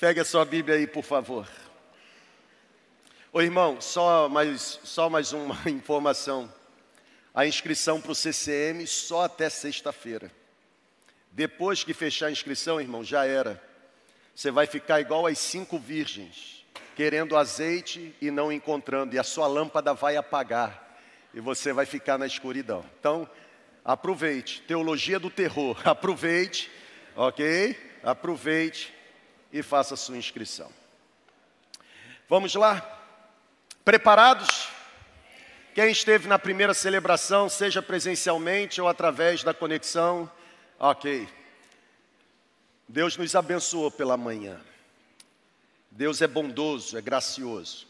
Pegue a sua Bíblia aí, por favor. Ô irmão, só mais, só mais uma informação. A inscrição para o CCM só até sexta-feira. Depois que fechar a inscrição, irmão, já era. Você vai ficar igual as cinco virgens, querendo azeite e não encontrando, e a sua lâmpada vai apagar, e você vai ficar na escuridão. Então, aproveite, teologia do terror, aproveite, ok? Aproveite e faça sua inscrição. Vamos lá? Preparados? Quem esteve na primeira celebração, seja presencialmente ou através da conexão, ok. Deus nos abençoou pela manhã. Deus é bondoso, é gracioso.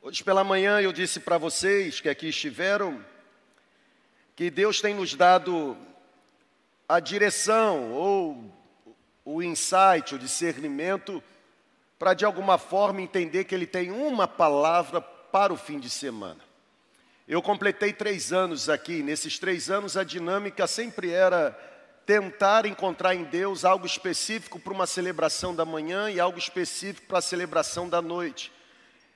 Hoje pela manhã eu disse para vocês que aqui estiveram que Deus tem nos dado a direção ou o insight, o discernimento para de alguma forma entender que Ele tem uma palavra para o fim de semana. Eu completei três anos aqui, nesses três anos a dinâmica sempre era tentar encontrar em Deus algo específico para uma celebração da manhã e algo específico para a celebração da noite.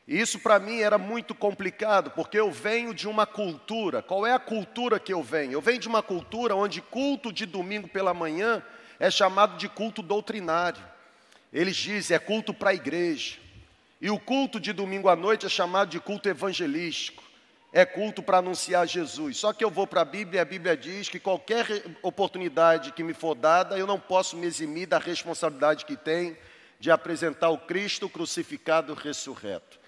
E isso para mim era muito complicado, porque eu venho de uma cultura. Qual é a cultura que eu venho? Eu venho de uma cultura onde culto de domingo pela manhã é chamado de culto doutrinário. Eles dizem é culto para a igreja. E o culto de domingo à noite é chamado de culto evangelístico é culto para anunciar Jesus. Só que eu vou para a Bíblia e a Bíblia diz que qualquer oportunidade que me for dada, eu não posso me eximir da responsabilidade que tem de apresentar o Cristo crucificado ressurreto.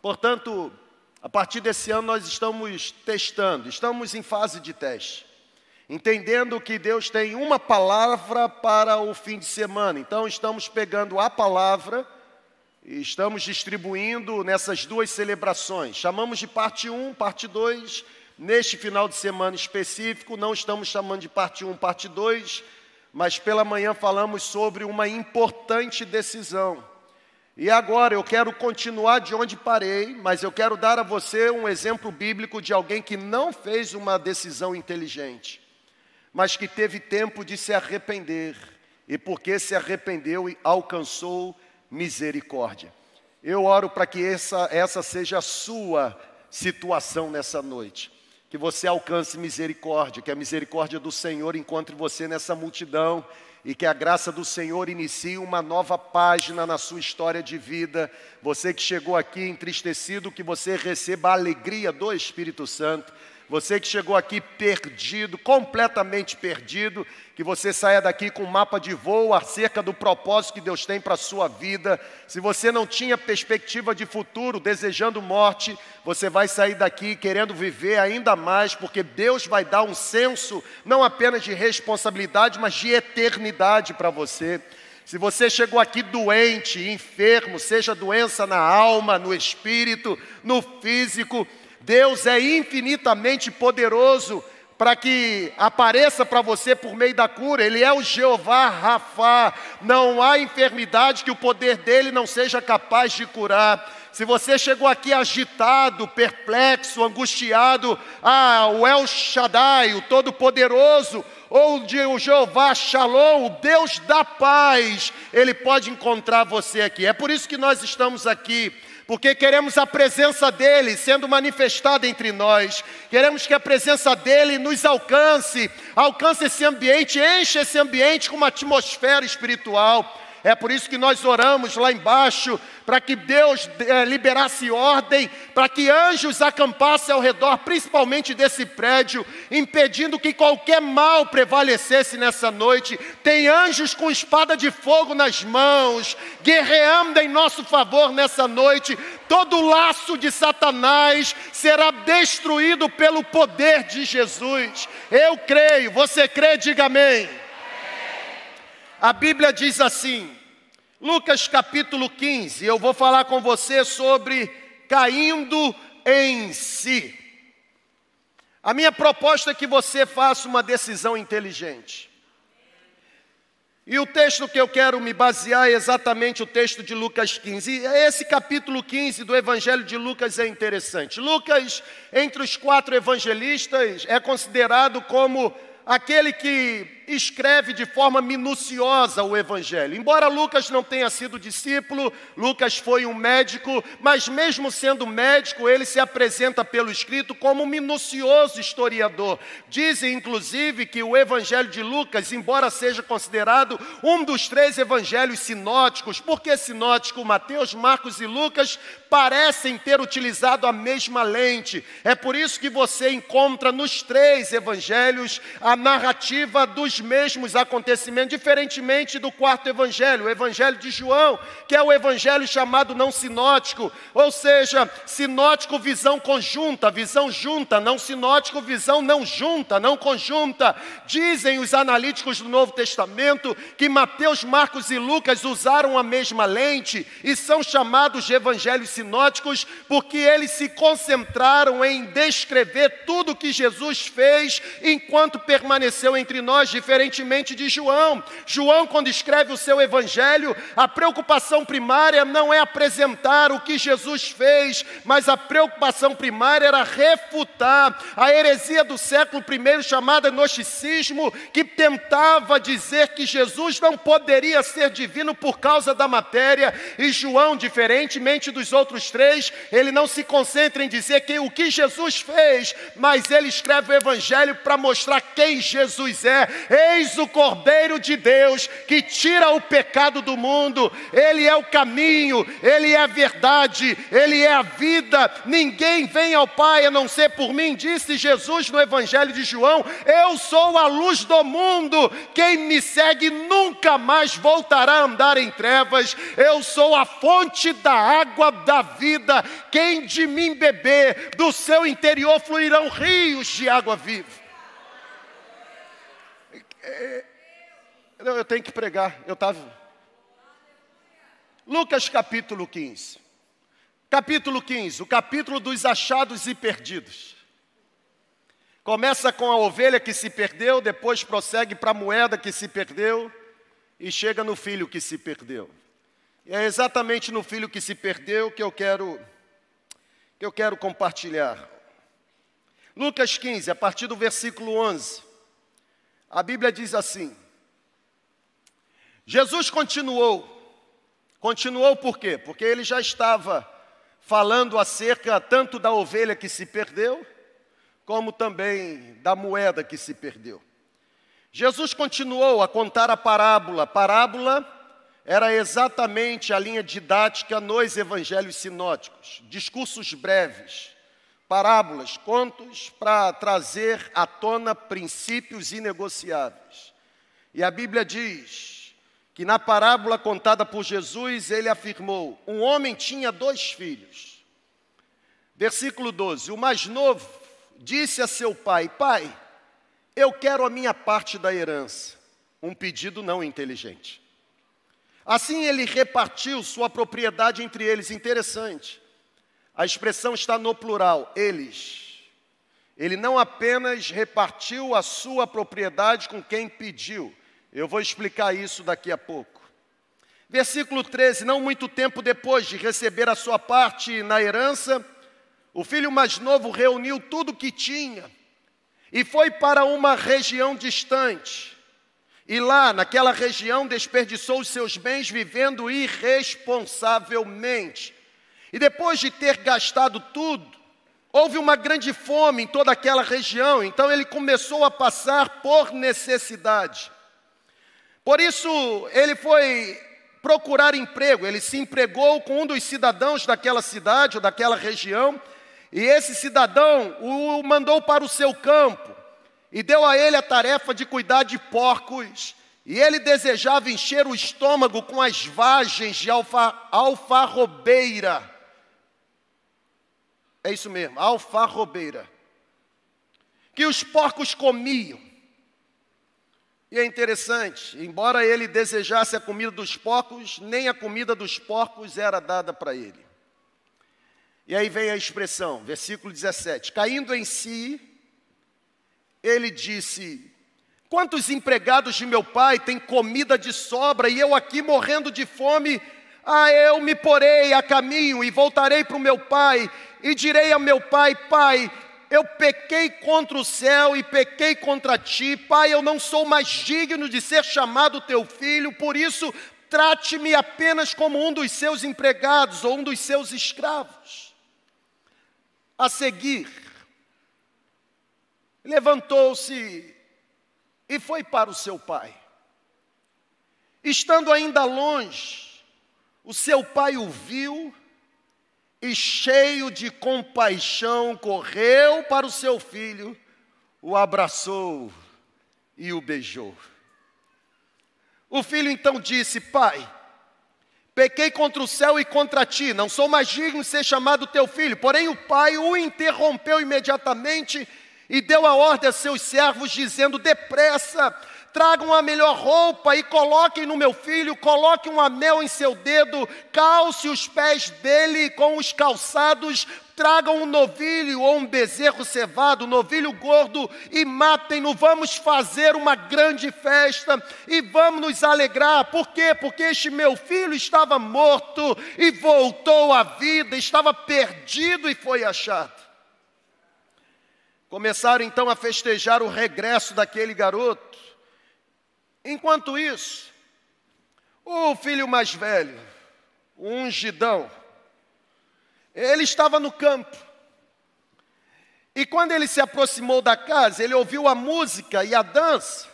Portanto, a partir desse ano nós estamos testando, estamos em fase de teste. Entendendo que Deus tem uma palavra para o fim de semana. Então estamos pegando a palavra e estamos distribuindo nessas duas celebrações. Chamamos de parte 1, parte 2. Neste final de semana específico, não estamos chamando de parte 1, parte 2, mas pela manhã falamos sobre uma importante decisão. E agora eu quero continuar de onde parei, mas eu quero dar a você um exemplo bíblico de alguém que não fez uma decisão inteligente, mas que teve tempo de se arrepender, e porque se arrependeu e alcançou misericórdia. Eu oro para que essa, essa seja a sua situação nessa noite. Que você alcance misericórdia, que a misericórdia do Senhor encontre você nessa multidão e que a graça do Senhor inicie uma nova página na sua história de vida. Você que chegou aqui entristecido, que você receba a alegria do Espírito Santo você que chegou aqui perdido, completamente perdido, que você saia daqui com um mapa de voo acerca do propósito que Deus tem para a sua vida. Se você não tinha perspectiva de futuro, desejando morte, você vai sair daqui querendo viver ainda mais, porque Deus vai dar um senso não apenas de responsabilidade, mas de eternidade para você. Se você chegou aqui doente, enfermo, seja doença na alma, no espírito, no físico, Deus é infinitamente poderoso para que apareça para você por meio da cura. Ele é o Jeová Rafa. Não há enfermidade que o poder dele não seja capaz de curar. Se você chegou aqui agitado, perplexo, angustiado, ah, o El Shaddai, o Todo-Poderoso, ou de o Jeová Shalom, o Deus da paz, ele pode encontrar você aqui. É por isso que nós estamos aqui porque queremos a presença dEle sendo manifestada entre nós, queremos que a presença dEle nos alcance, alcance esse ambiente, enche esse ambiente com uma atmosfera espiritual. É por isso que nós oramos lá embaixo, para que Deus é, liberasse ordem, para que anjos acampassem ao redor, principalmente desse prédio, impedindo que qualquer mal prevalecesse nessa noite. Tem anjos com espada de fogo nas mãos, guerreando em nosso favor nessa noite. Todo laço de Satanás será destruído pelo poder de Jesus. Eu creio, você crê, diga amém. A Bíblia diz assim, Lucas capítulo 15, eu vou falar com você sobre caindo em si. A minha proposta é que você faça uma decisão inteligente. E o texto que eu quero me basear é exatamente o texto de Lucas 15. E esse capítulo 15 do Evangelho de Lucas é interessante. Lucas, entre os quatro evangelistas, é considerado como aquele que escreve de forma minuciosa o Evangelho. Embora Lucas não tenha sido discípulo, Lucas foi um médico, mas mesmo sendo médico, ele se apresenta pelo escrito como um minucioso historiador. Dizem, inclusive, que o Evangelho de Lucas, embora seja considerado um dos três evangelhos sinóticos, porque sinótico Mateus, Marcos e Lucas parecem ter utilizado a mesma lente. É por isso que você encontra nos três evangelhos a narrativa dos mesmos acontecimentos, diferentemente do quarto evangelho, o evangelho de João, que é o evangelho chamado não sinótico, ou seja, sinótico visão conjunta, visão junta, não sinótico visão não junta, não conjunta. Dizem os analíticos do Novo Testamento que Mateus, Marcos e Lucas usaram a mesma lente e são chamados de evangelhos sinóticos porque eles se concentraram em descrever tudo o que Jesus fez enquanto permaneceu entre nós, diferentemente de João. João, quando escreve o seu evangelho, a preocupação primária não é apresentar o que Jesus fez, mas a preocupação primária era refutar a heresia do século I chamada gnosticismo, que tentava dizer que Jesus não poderia ser divino por causa da matéria, e João, diferentemente dos outros três, ele não se concentra em dizer que o que Jesus fez, mas ele escreve o evangelho para mostrar quem Jesus é. Eis o Cordeiro de Deus que tira o pecado do mundo. Ele é o caminho, ele é a verdade, ele é a vida. Ninguém vem ao Pai a não ser por mim, disse Jesus no evangelho de João. Eu sou a luz do mundo. Quem me segue nunca mais voltará a andar em trevas. Eu sou a fonte da água da vida. Quem de mim beber, do seu interior fluirão rios de água viva. É, eu tenho que pregar, eu estava. Lucas capítulo 15. Capítulo 15, o capítulo dos achados e perdidos. Começa com a ovelha que se perdeu, depois prossegue para a moeda que se perdeu e chega no filho que se perdeu. E é exatamente no filho que se perdeu que eu quero que eu quero compartilhar. Lucas 15, a partir do versículo 11. A Bíblia diz assim: Jesus continuou. Continuou por quê? Porque ele já estava falando acerca tanto da ovelha que se perdeu, como também da moeda que se perdeu. Jesus continuou a contar a parábola. Parábola era exatamente a linha didática nos evangelhos sinóticos, discursos breves, parábolas, contos para trazer à tona princípios inegociáveis. E a Bíblia diz que na parábola contada por Jesus, ele afirmou: um homem tinha dois filhos. Versículo 12: o mais novo disse a seu pai: Pai, eu quero a minha parte da herança. Um pedido não inteligente. Assim ele repartiu sua propriedade entre eles. Interessante. A expressão está no plural, eles. Ele não apenas repartiu a sua propriedade com quem pediu. Eu vou explicar isso daqui a pouco. Versículo 13: Não muito tempo depois de receber a sua parte na herança, o filho mais novo reuniu tudo o que tinha e foi para uma região distante. E lá, naquela região, desperdiçou os seus bens vivendo irresponsavelmente. E depois de ter gastado tudo, houve uma grande fome em toda aquela região, então ele começou a passar por necessidade. Por isso, ele foi procurar emprego, ele se empregou com um dos cidadãos daquela cidade ou daquela região e esse cidadão o mandou para o seu campo e deu a ele a tarefa de cuidar de porcos. E ele desejava encher o estômago com as vagens de alfa, alfarrobeira. É isso mesmo, alfarrobeira. Que os porcos comiam. E é interessante, embora ele desejasse a comida dos porcos, nem a comida dos porcos era dada para ele. E aí vem a expressão, versículo 17: caindo em si, ele disse: Quantos empregados de meu pai têm comida de sobra e eu aqui morrendo de fome? Ah, eu me porei a caminho e voltarei para o meu pai e direi a meu pai: Pai, eu pequei contra o céu e pequei contra ti, Pai, eu não sou mais digno de ser chamado teu filho, por isso trate-me apenas como um dos seus empregados ou um dos seus escravos. A seguir, levantou-se e foi para o seu pai. Estando ainda longe, o seu pai o viu e, cheio de compaixão, correu para o seu filho, o abraçou e o beijou. O filho então disse: Pai, pequei contra o céu e contra ti, não sou mais digno de ser chamado teu filho. Porém, o pai o interrompeu imediatamente e deu a ordem a seus servos, dizendo: Depressa, tragam a melhor roupa e coloquem no meu filho, coloquem um anel em seu dedo, calce os pés dele com os calçados, tragam um novilho ou um bezerro cevado, um novilho gordo e matem-no. Vamos fazer uma grande festa e vamos nos alegrar. Por quê? Porque este meu filho estava morto e voltou à vida, estava perdido e foi achado. Começaram então a festejar o regresso daquele garoto. Enquanto isso, o filho mais velho, o ungidão, ele estava no campo. E quando ele se aproximou da casa, ele ouviu a música e a dança.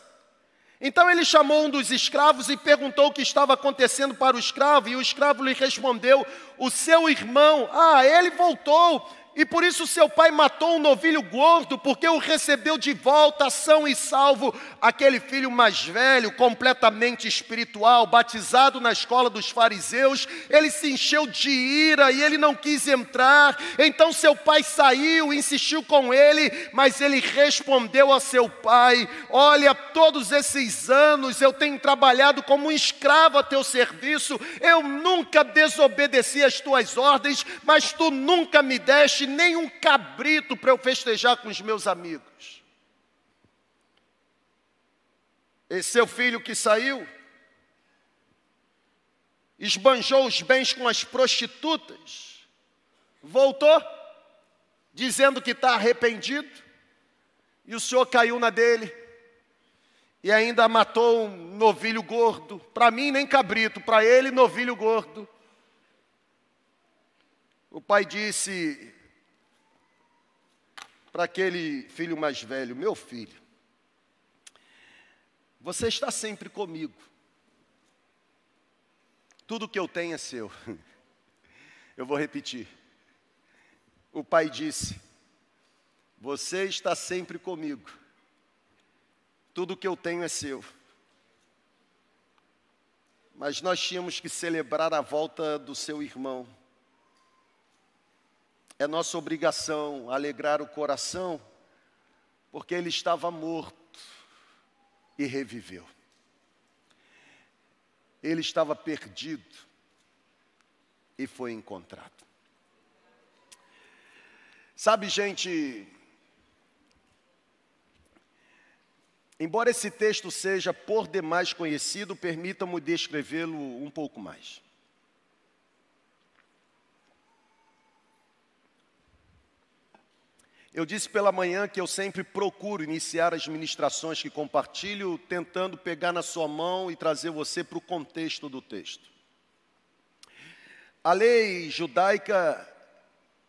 Então ele chamou um dos escravos e perguntou o que estava acontecendo para o escravo, e o escravo lhe respondeu: O seu irmão, ah, ele voltou e por isso seu pai matou um novilho gordo, porque o recebeu de volta são e salvo, aquele filho mais velho, completamente espiritual, batizado na escola dos fariseus, ele se encheu de ira e ele não quis entrar. Então seu pai saiu, insistiu com ele, mas ele respondeu a seu pai: Olha, todos esses anos eu tenho trabalhado como um escravo a teu serviço, eu nunca desobedeci às tuas ordens, mas tu nunca me deste nem um cabrito para eu festejar com os meus amigos. Esse seu filho que saiu, esbanjou os bens com as prostitutas, voltou, dizendo que está arrependido, e o senhor caiu na dele, e ainda matou um novilho gordo, para mim nem cabrito, para ele novilho gordo. O pai disse: para aquele filho mais velho: Meu filho, você está sempre comigo. Tudo que eu tenho é seu. Eu vou repetir. O pai disse: Você está sempre comigo. Tudo que eu tenho é seu. Mas nós tínhamos que celebrar a volta do seu irmão. É nossa obrigação alegrar o coração, porque ele estava morto e reviveu. Ele estava perdido e foi encontrado. Sabe, gente, embora esse texto seja por demais conhecido, permita-me descrevê-lo um pouco mais. Eu disse pela manhã que eu sempre procuro iniciar as ministrações que compartilho, tentando pegar na sua mão e trazer você para o contexto do texto. A lei judaica,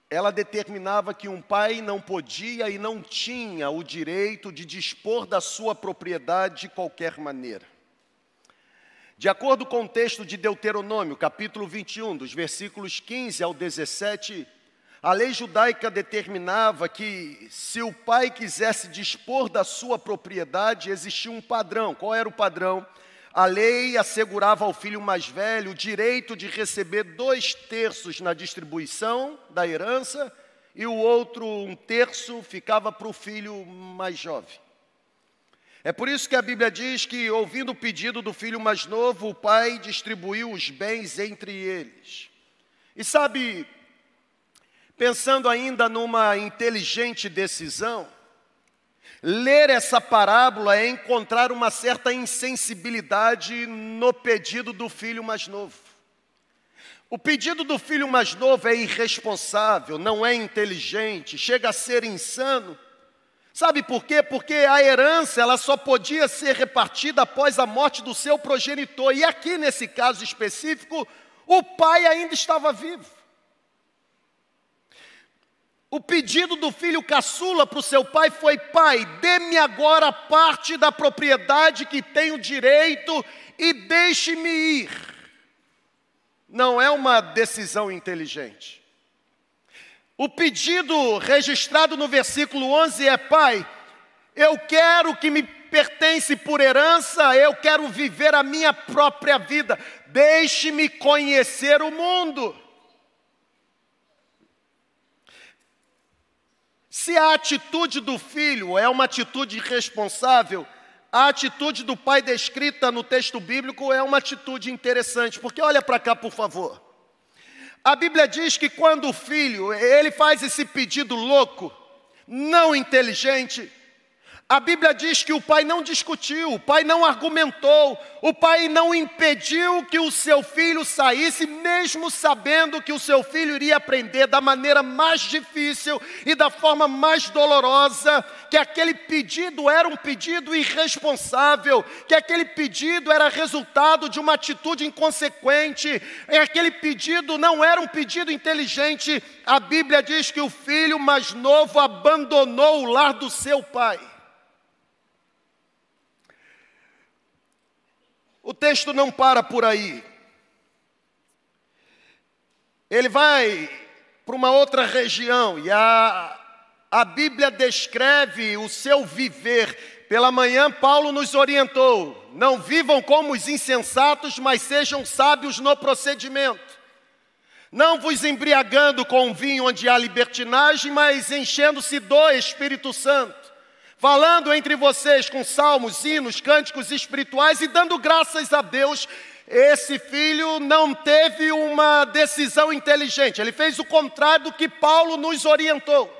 ela determinava que um pai não podia e não tinha o direito de dispor da sua propriedade de qualquer maneira. De acordo com o texto de Deuteronômio, capítulo 21, dos versículos 15 ao 17, a lei judaica determinava que, se o pai quisesse dispor da sua propriedade, existia um padrão. Qual era o padrão? A lei assegurava ao filho mais velho o direito de receber dois terços na distribuição da herança e o outro, um terço, ficava para o filho mais jovem. É por isso que a Bíblia diz que, ouvindo o pedido do filho mais novo, o pai distribuiu os bens entre eles. E sabe, Pensando ainda numa inteligente decisão, ler essa parábola é encontrar uma certa insensibilidade no pedido do filho mais novo. O pedido do filho mais novo é irresponsável, não é inteligente, chega a ser insano. Sabe por quê? Porque a herança ela só podia ser repartida após a morte do seu progenitor. E aqui nesse caso específico, o pai ainda estava vivo. O pedido do filho caçula para o seu pai foi: Pai, dê-me agora parte da propriedade que tenho direito e deixe-me ir. Não é uma decisão inteligente. O pedido registrado no versículo 11 é: Pai, eu quero que me pertence por herança, eu quero viver a minha própria vida, deixe-me conhecer o mundo. Se a atitude do filho é uma atitude irresponsável, a atitude do pai descrita no texto bíblico é uma atitude interessante, porque olha para cá, por favor. A Bíblia diz que quando o filho, ele faz esse pedido louco, não inteligente, a Bíblia diz que o pai não discutiu, o pai não argumentou, o pai não impediu que o seu filho saísse, mesmo sabendo que o seu filho iria aprender da maneira mais difícil e da forma mais dolorosa, que aquele pedido era um pedido irresponsável, que aquele pedido era resultado de uma atitude inconsequente, e aquele pedido não era um pedido inteligente. A Bíblia diz que o filho mais novo abandonou o lar do seu pai. O texto não para por aí. Ele vai para uma outra região e a, a Bíblia descreve o seu viver. Pela manhã, Paulo nos orientou: não vivam como os insensatos, mas sejam sábios no procedimento. Não vos embriagando com vinho onde há libertinagem, mas enchendo-se do Espírito Santo falando entre vocês com salmos, hinos, cânticos espirituais e dando graças a Deus. Esse filho não teve uma decisão inteligente, ele fez o contrário do que Paulo nos orientou.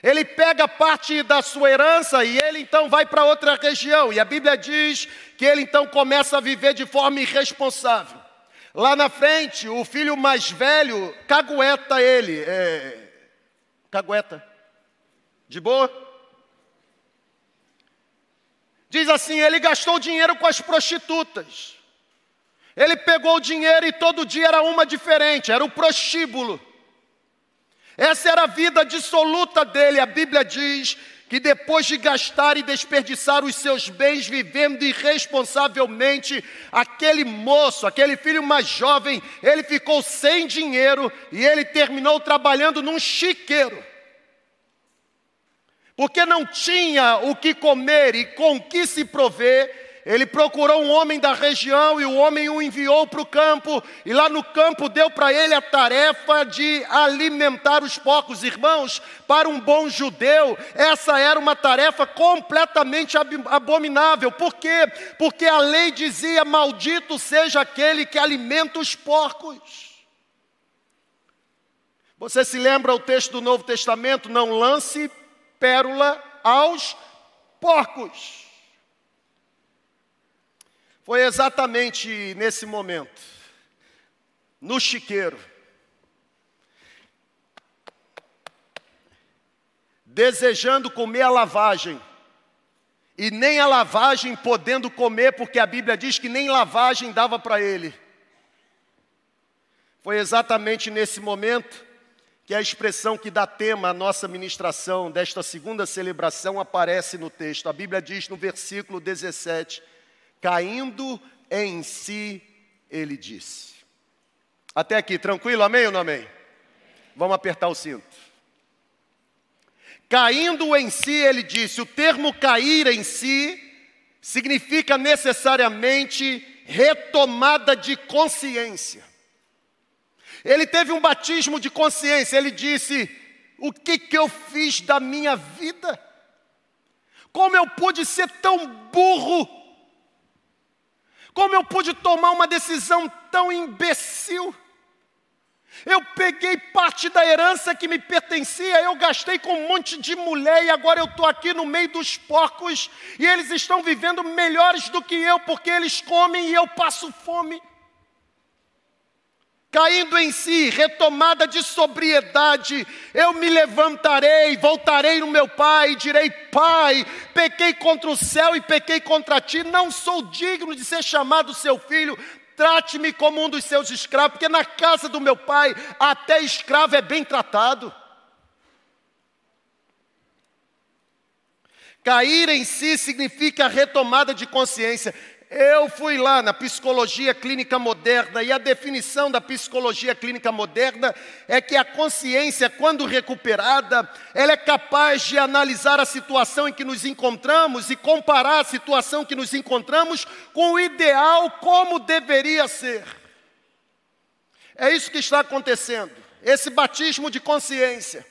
Ele pega parte da sua herança e ele então vai para outra região, e a Bíblia diz que ele então começa a viver de forma irresponsável. Lá na frente, o filho mais velho cagueta ele. É... Cagueta. De boa? Diz assim: ele gastou dinheiro com as prostitutas. Ele pegou o dinheiro e todo dia era uma diferente, era o prostíbulo. Essa era a vida dissoluta dele. A Bíblia diz que depois de gastar e desperdiçar os seus bens vivendo irresponsavelmente, aquele moço, aquele filho mais jovem, ele ficou sem dinheiro e ele terminou trabalhando num chiqueiro porque não tinha o que comer e com que se prover, ele procurou um homem da região e o homem o enviou para o campo, e lá no campo deu para ele a tarefa de alimentar os porcos. Irmãos, para um bom judeu, essa era uma tarefa completamente abominável. Por quê? Porque a lei dizia: Maldito seja aquele que alimenta os porcos. Você se lembra o texto do Novo Testamento? Não lance pérola aos porcos. Foi exatamente nesse momento, no chiqueiro, desejando comer a lavagem, e nem a lavagem podendo comer, porque a Bíblia diz que nem lavagem dava para ele. Foi exatamente nesse momento que é a expressão que dá tema à nossa ministração desta segunda celebração aparece no texto. A Bíblia diz no versículo 17: Caindo em si, ele disse. Até aqui, tranquilo? Amém ou não amém? Vamos apertar o cinto. Caindo em si, ele disse. O termo cair em si significa necessariamente retomada de consciência. Ele teve um batismo de consciência. Ele disse: O que, que eu fiz da minha vida? Como eu pude ser tão burro? Como eu pude tomar uma decisão tão imbecil? Eu peguei parte da herança que me pertencia, eu gastei com um monte de mulher e agora eu estou aqui no meio dos porcos e eles estão vivendo melhores do que eu porque eles comem e eu passo fome. Caindo em si, retomada de sobriedade, eu me levantarei, voltarei no meu pai e direi: Pai, pequei contra o céu e pequei contra ti, não sou digno de ser chamado seu filho, trate-me como um dos seus escravos, porque na casa do meu pai até escravo é bem tratado. Cair em si significa retomada de consciência. Eu fui lá na psicologia clínica moderna e a definição da psicologia clínica moderna é que a consciência, quando recuperada, ela é capaz de analisar a situação em que nos encontramos e comparar a situação que nos encontramos com o ideal como deveria ser. É isso que está acontecendo. Esse batismo de consciência.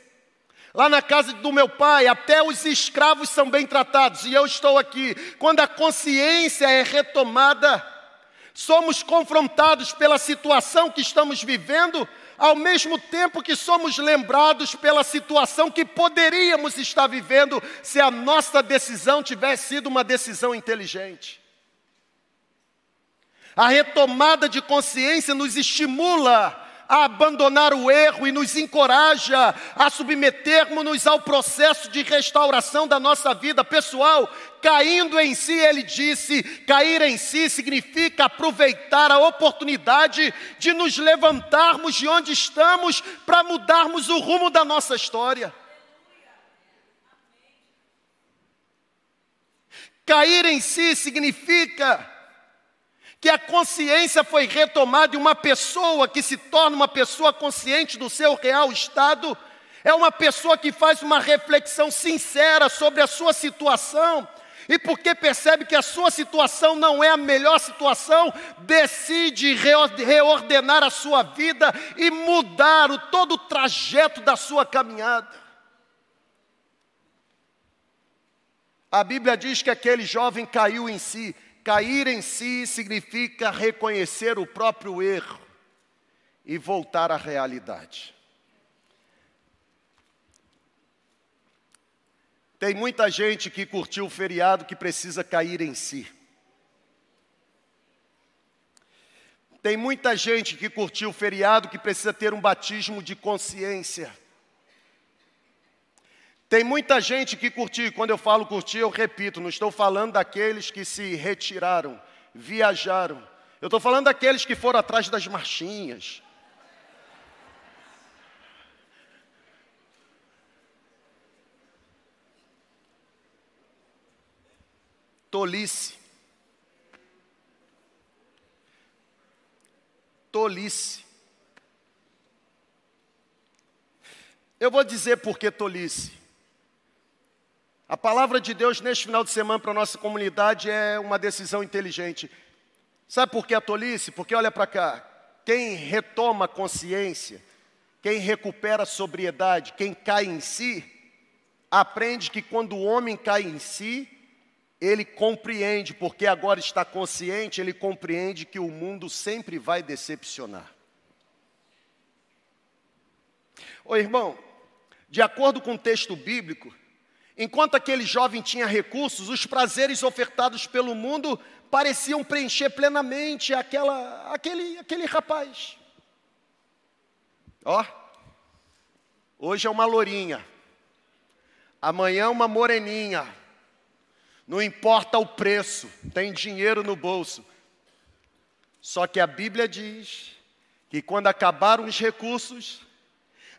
Lá na casa do meu pai, até os escravos são bem tratados, e eu estou aqui. Quando a consciência é retomada, somos confrontados pela situação que estamos vivendo, ao mesmo tempo que somos lembrados pela situação que poderíamos estar vivendo se a nossa decisão tivesse sido uma decisão inteligente. A retomada de consciência nos estimula a abandonar o erro e nos encoraja a submetermos-nos ao processo de restauração da nossa vida pessoal. Caindo em si, ele disse: cair em si significa aproveitar a oportunidade de nos levantarmos de onde estamos para mudarmos o rumo da nossa história. Cair em si significa que a consciência foi retomada e uma pessoa que se torna uma pessoa consciente do seu real estado é uma pessoa que faz uma reflexão sincera sobre a sua situação e porque percebe que a sua situação não é a melhor situação, decide reordenar a sua vida e mudar o, todo o trajeto da sua caminhada. A Bíblia diz que aquele jovem caiu em si, Cair em si significa reconhecer o próprio erro e voltar à realidade. Tem muita gente que curtiu o feriado que precisa cair em si. Tem muita gente que curtiu o feriado que precisa ter um batismo de consciência. Tem muita gente que curtiu, quando eu falo curtir, eu repito, não estou falando daqueles que se retiraram, viajaram. Eu estou falando daqueles que foram atrás das marchinhas. Tolice. Tolice. Eu vou dizer por que tolice. A palavra de Deus neste final de semana para a nossa comunidade é uma decisão inteligente. Sabe por que a tolice? Porque olha para cá, quem retoma consciência, quem recupera a sobriedade, quem cai em si, aprende que quando o homem cai em si, ele compreende, porque agora está consciente, ele compreende que o mundo sempre vai decepcionar. Ô irmão, de acordo com o texto bíblico, Enquanto aquele jovem tinha recursos, os prazeres ofertados pelo mundo pareciam preencher plenamente aquela, aquele, aquele rapaz. Ó, hoje é uma lourinha, amanhã uma moreninha, não importa o preço, tem dinheiro no bolso. Só que a Bíblia diz que quando acabaram os recursos,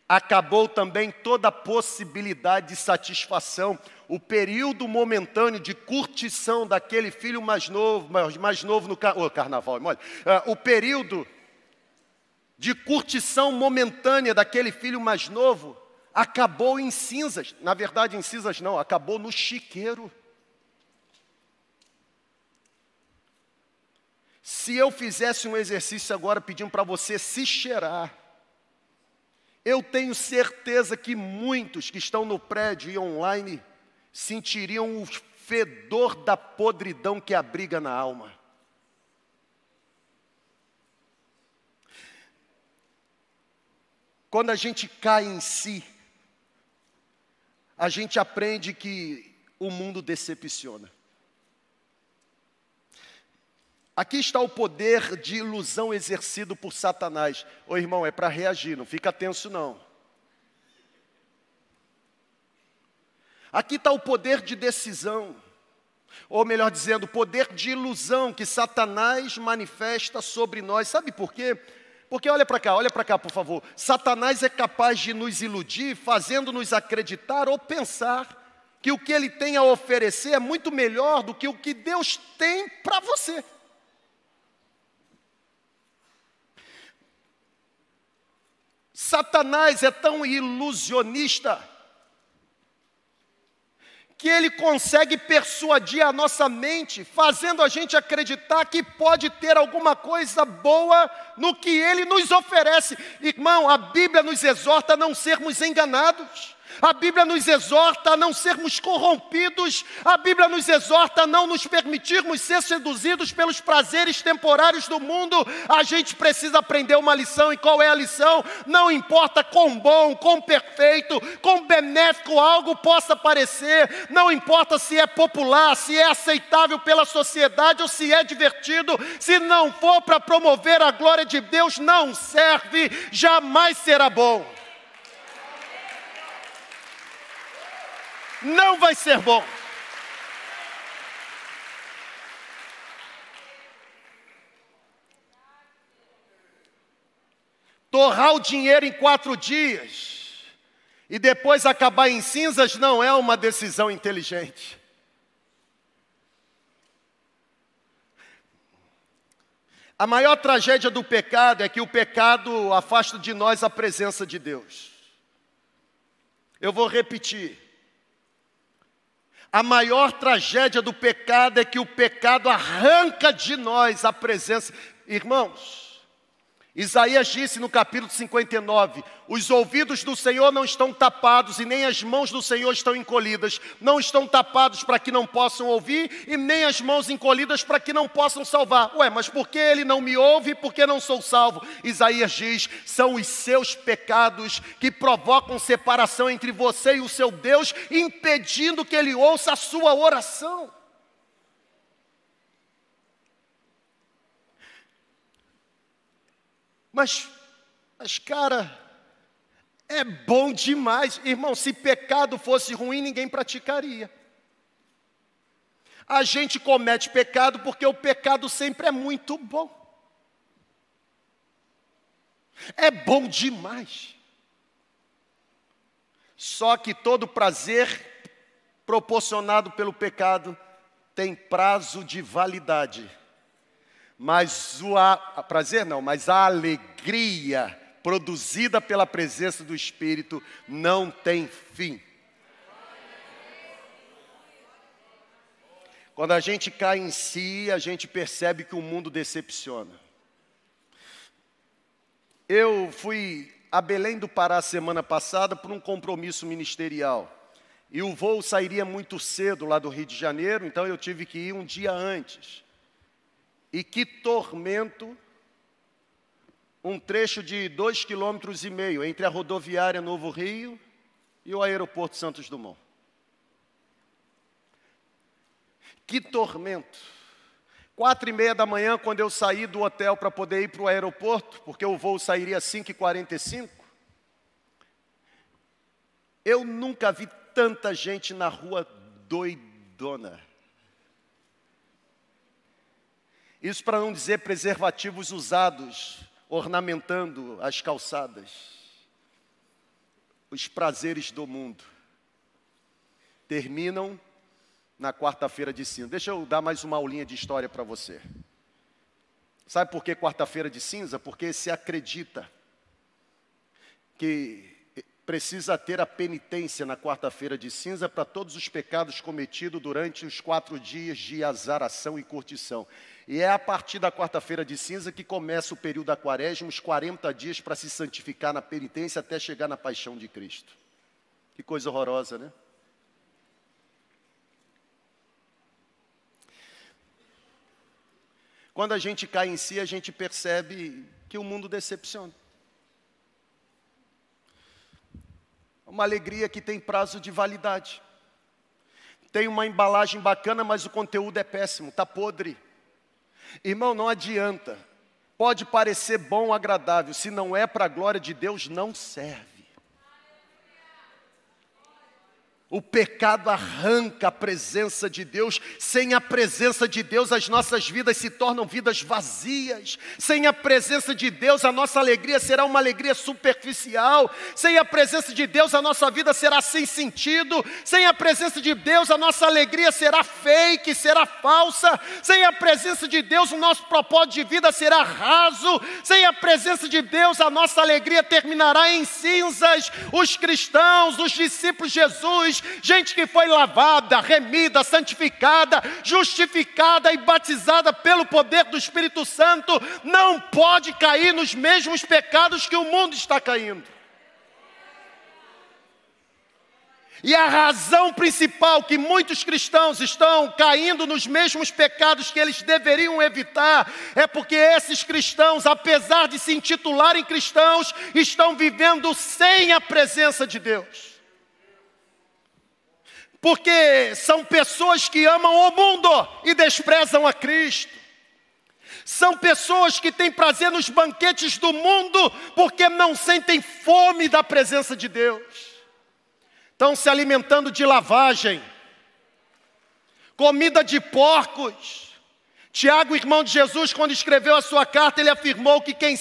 acabou também toda a possibilidade de satisfação, o período momentâneo de curtição daquele filho mais novo, mais, mais novo no car oh, carnaval, olha, uh, o período de curtição momentânea daquele filho mais novo acabou em cinzas, na verdade em cinzas não, acabou no chiqueiro. Se eu fizesse um exercício agora pedindo para você se cheirar, eu tenho certeza que muitos que estão no prédio e online sentiriam o fedor da podridão que abriga na alma. Quando a gente cai em si, a gente aprende que o mundo decepciona. Aqui está o poder de ilusão exercido por Satanás. Ô irmão, é para reagir, não fica tenso não. Aqui está o poder de decisão, ou melhor dizendo, o poder de ilusão que Satanás manifesta sobre nós. Sabe por quê? Porque olha para cá, olha para cá, por favor. Satanás é capaz de nos iludir, fazendo-nos acreditar ou pensar que o que ele tem a oferecer é muito melhor do que o que Deus tem para você. Satanás é tão ilusionista que ele consegue persuadir a nossa mente, fazendo a gente acreditar que pode ter alguma coisa boa no que ele nos oferece. Irmão, a Bíblia nos exorta a não sermos enganados. A Bíblia nos exorta a não sermos corrompidos, a Bíblia nos exorta a não nos permitirmos ser seduzidos pelos prazeres temporários do mundo. A gente precisa aprender uma lição, e qual é a lição? Não importa quão bom, quão perfeito, quão benéfico algo possa parecer, não importa se é popular, se é aceitável pela sociedade ou se é divertido, se não for para promover a glória de Deus, não serve, jamais será bom. Não vai ser bom. Torrar o dinheiro em quatro dias e depois acabar em cinzas não é uma decisão inteligente. A maior tragédia do pecado é que o pecado afasta de nós a presença de Deus. Eu vou repetir. A maior tragédia do pecado é que o pecado arranca de nós a presença. Irmãos, Isaías disse no capítulo 59: Os ouvidos do Senhor não estão tapados e nem as mãos do Senhor estão encolhidas. Não estão tapados para que não possam ouvir e nem as mãos encolhidas para que não possam salvar. Ué, mas por que ele não me ouve e por que não sou salvo? Isaías diz: São os seus pecados que provocam separação entre você e o seu Deus, impedindo que ele ouça a sua oração. Mas, mas cara, é bom demais. Irmão, se pecado fosse ruim, ninguém praticaria. A gente comete pecado porque o pecado sempre é muito bom. É bom demais. Só que todo prazer proporcionado pelo pecado tem prazo de validade mas o a, prazer não, mas a alegria produzida pela presença do Espírito não tem fim. Quando a gente cai em si, a gente percebe que o mundo decepciona. Eu fui a Belém do Pará semana passada por um compromisso ministerial. E o voo sairia muito cedo lá do Rio de Janeiro, então eu tive que ir um dia antes. E que tormento um trecho de dois quilômetros e meio entre a rodoviária Novo Rio e o aeroporto Santos Dumont. Que tormento! Quatro e meia da manhã, quando eu saí do hotel para poder ir para o aeroporto, porque o voo sairia às 5h45, eu nunca vi tanta gente na rua doidona. Isso para não dizer preservativos usados, ornamentando as calçadas. Os prazeres do mundo terminam na quarta-feira de cinza. Deixa eu dar mais uma aulinha de história para você. Sabe por que quarta-feira de cinza? Porque se acredita que precisa ter a penitência na quarta-feira de cinza para todos os pecados cometidos durante os quatro dias de azaração e curtição. E é a partir da quarta-feira de cinza que começa o período da quaresma, os 40 dias para se santificar na penitência até chegar na paixão de Cristo. Que coisa horrorosa, né? Quando a gente cai em si, a gente percebe que o mundo decepciona. Uma alegria que tem prazo de validade. Tem uma embalagem bacana, mas o conteúdo é péssimo, está podre. Irmão, não adianta. Pode parecer bom, agradável, se não é para a glória de Deus, não serve. O pecado arranca a presença de Deus. Sem a presença de Deus, as nossas vidas se tornam vidas vazias. Sem a presença de Deus, a nossa alegria será uma alegria superficial. Sem a presença de Deus, a nossa vida será sem sentido. Sem a presença de Deus, a nossa alegria será fake, será falsa. Sem a presença de Deus, o nosso propósito de vida será raso. Sem a presença de Deus, a nossa alegria terminará em cinzas. Os cristãos, os discípulos de Jesus, gente que foi lavada, remida, santificada, justificada e batizada pelo poder do Espírito Santo, não pode cair nos mesmos pecados que o mundo está caindo. E a razão principal que muitos cristãos estão caindo nos mesmos pecados que eles deveriam evitar é porque esses cristãos, apesar de se intitularem cristãos, estão vivendo sem a presença de Deus porque são pessoas que amam o mundo e desprezam a Cristo. São pessoas que têm prazer nos banquetes do mundo porque não sentem fome da presença de Deus. Estão se alimentando de lavagem, comida de porcos, Tiago, irmão de Jesus, quando escreveu a sua carta, ele afirmou que quem,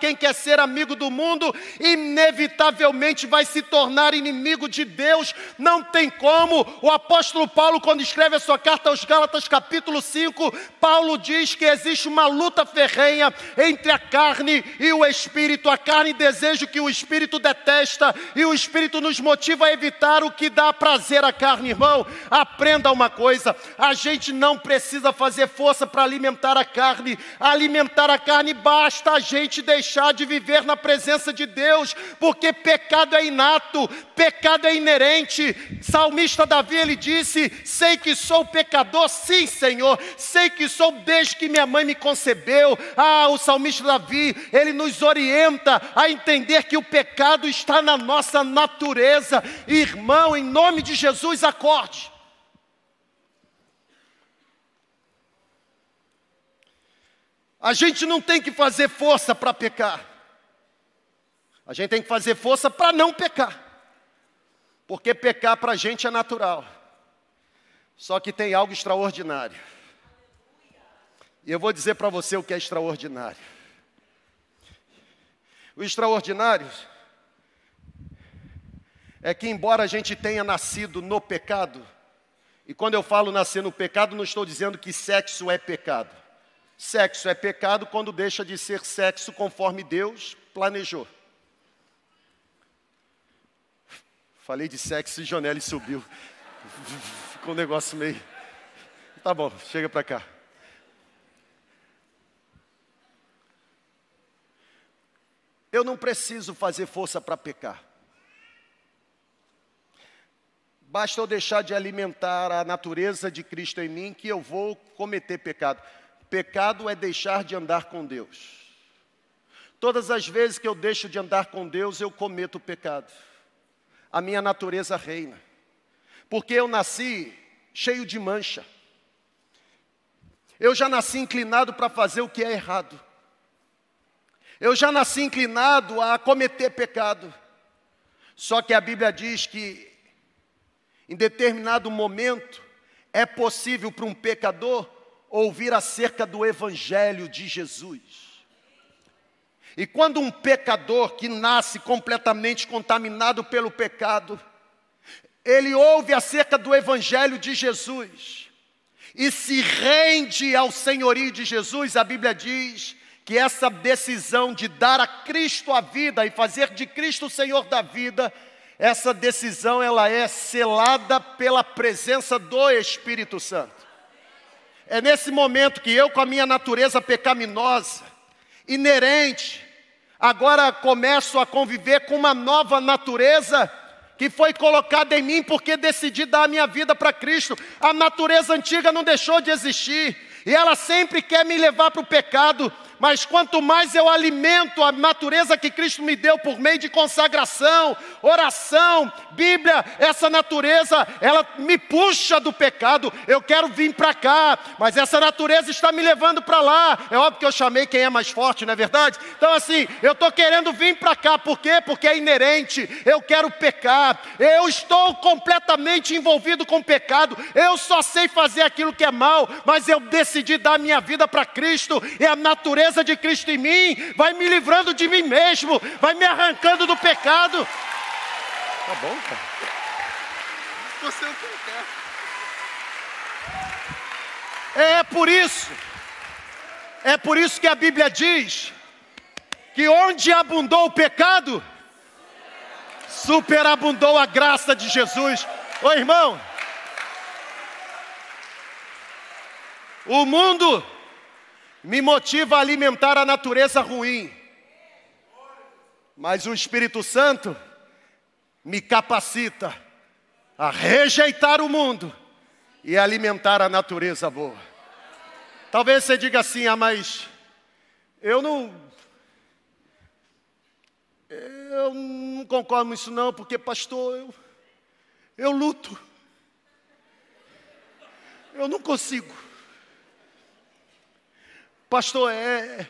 quem quer ser amigo do mundo, inevitavelmente vai se tornar inimigo de Deus. Não tem como. O apóstolo Paulo, quando escreve a sua carta aos Gálatas, capítulo 5, Paulo diz que existe uma luta ferrenha entre a carne e o espírito. A carne deseja o que o espírito detesta, e o espírito nos motiva a evitar o que dá prazer à carne, irmão. Aprenda uma coisa: a gente não precisa fazer força para para alimentar a carne. Alimentar a carne basta a gente deixar de viver na presença de Deus, porque pecado é inato, pecado é inerente. Salmista Davi ele disse: "Sei que sou pecador, sim, Senhor. Sei que sou desde que minha mãe me concebeu". Ah, o salmista Davi, ele nos orienta a entender que o pecado está na nossa natureza. Irmão, em nome de Jesus, acorde. A gente não tem que fazer força para pecar. A gente tem que fazer força para não pecar. Porque pecar para a gente é natural. Só que tem algo extraordinário. E eu vou dizer para você o que é extraordinário. O extraordinário é que, embora a gente tenha nascido no pecado, e quando eu falo nascer no pecado, não estou dizendo que sexo é pecado. Sexo é pecado quando deixa de ser sexo conforme Deus planejou. Falei de sexo e Jonelle subiu. Ficou um negócio meio. Tá bom, chega para cá. Eu não preciso fazer força para pecar. Basta eu deixar de alimentar a natureza de Cristo em mim que eu vou cometer pecado. Pecado é deixar de andar com Deus. Todas as vezes que eu deixo de andar com Deus, eu cometo pecado. A minha natureza reina. Porque eu nasci cheio de mancha. Eu já nasci inclinado para fazer o que é errado. Eu já nasci inclinado a cometer pecado. Só que a Bíblia diz que, em determinado momento, é possível para um pecador ouvir acerca do Evangelho de Jesus. E quando um pecador que nasce completamente contaminado pelo pecado, ele ouve acerca do Evangelho de Jesus e se rende ao senhorio de Jesus, a Bíblia diz que essa decisão de dar a Cristo a vida e fazer de Cristo o Senhor da vida, essa decisão ela é selada pela presença do Espírito Santo. É nesse momento que eu, com a minha natureza pecaminosa, inerente, agora começo a conviver com uma nova natureza que foi colocada em mim porque decidi dar a minha vida para Cristo. A natureza antiga não deixou de existir e ela sempre quer me levar para o pecado, mas quanto mais eu alimento a natureza que Cristo me deu por meio de consagração, oração, Bíblia, essa natureza, ela me puxa do pecado. Eu quero vir para cá, mas essa natureza está me levando para lá. É óbvio que eu chamei quem é mais forte, não é verdade? Então, assim, eu estou querendo vir para cá, por quê? Porque é inerente, eu quero pecar, eu estou completamente envolvido com pecado, eu só sei fazer aquilo que é mal, mas eu decidi dar minha vida para Cristo, e a natureza de Cristo em mim vai me livrando de mim mesmo, vai me arrancando do pecado. Tá bom, cara? Você não quer. É por isso, é por isso que a Bíblia diz que onde abundou o pecado, superabundou a graça de Jesus. Ô irmão, o mundo me motiva a alimentar a natureza ruim, mas o Espírito Santo me capacita a rejeitar o mundo e alimentar a natureza boa. Talvez você diga assim, ah, mas eu não. Eu não concordo com isso, não, porque, pastor, eu, eu luto. Eu não consigo. Pastor, é,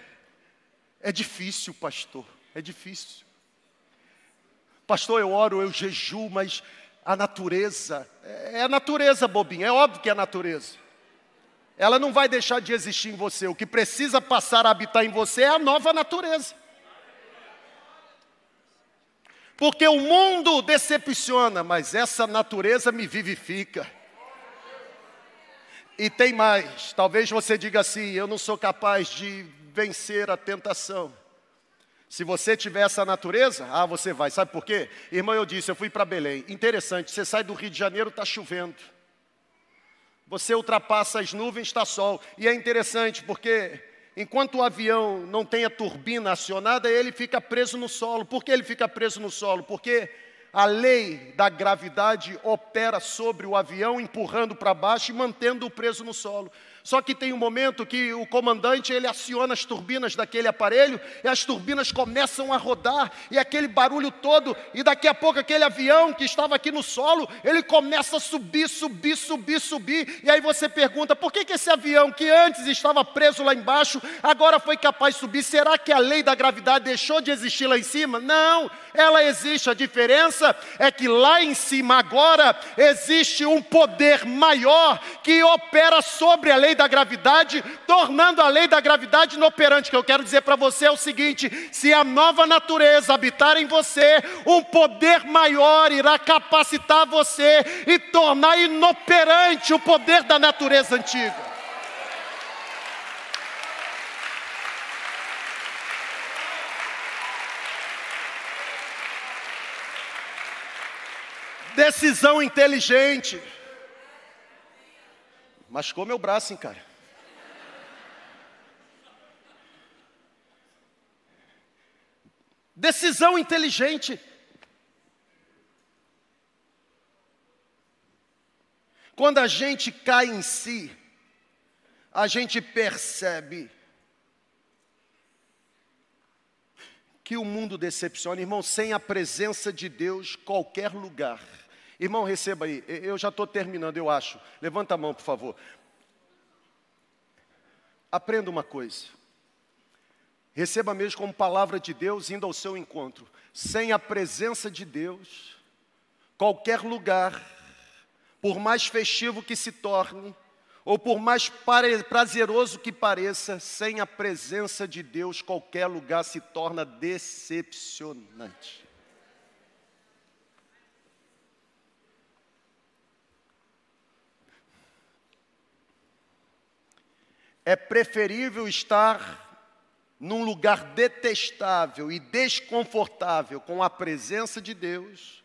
é difícil, pastor, é difícil. Pastor, eu oro, eu jejuo, mas a natureza, é a natureza, bobinha, é óbvio que é a natureza. Ela não vai deixar de existir em você. O que precisa passar a habitar em você é a nova natureza. Porque o mundo decepciona, mas essa natureza me vivifica. E tem mais, talvez você diga assim: eu não sou capaz de vencer a tentação. Se você tiver essa natureza, ah, você vai. Sabe por quê? Irmão, eu disse, eu fui para Belém. Interessante, você sai do Rio de Janeiro, está chovendo. Você ultrapassa as nuvens, está sol. E é interessante porque enquanto o avião não tem a turbina acionada, ele fica preso no solo. Por que ele fica preso no solo? Porque a lei da gravidade opera sobre o avião, empurrando para baixo e mantendo-o preso no solo. Só que tem um momento que o comandante ele aciona as turbinas daquele aparelho e as turbinas começam a rodar e aquele barulho todo e daqui a pouco aquele avião que estava aqui no solo ele começa a subir, subir, subir, subir e aí você pergunta por que, que esse avião que antes estava preso lá embaixo agora foi capaz de subir? Será que a lei da gravidade deixou de existir lá em cima? Não, ela existe. A diferença é que lá em cima agora existe um poder maior que opera sobre a lei da gravidade, tornando a lei da gravidade inoperante. O que eu quero dizer para você é o seguinte: se a nova natureza habitar em você, um poder maior irá capacitar você e tornar inoperante o poder da natureza antiga. Decisão inteligente. Machucou meu braço, hein, cara? Decisão inteligente. Quando a gente cai em si, a gente percebe que o mundo decepciona, irmão, sem a presença de Deus, qualquer lugar Irmão, receba aí. Eu já estou terminando, eu acho. Levanta a mão, por favor. Aprenda uma coisa. Receba mesmo como palavra de Deus indo ao seu encontro. Sem a presença de Deus, qualquer lugar, por mais festivo que se torne, ou por mais prazeroso que pareça, sem a presença de Deus, qualquer lugar se torna decepcionante. É preferível estar num lugar detestável e desconfortável com a presença de Deus,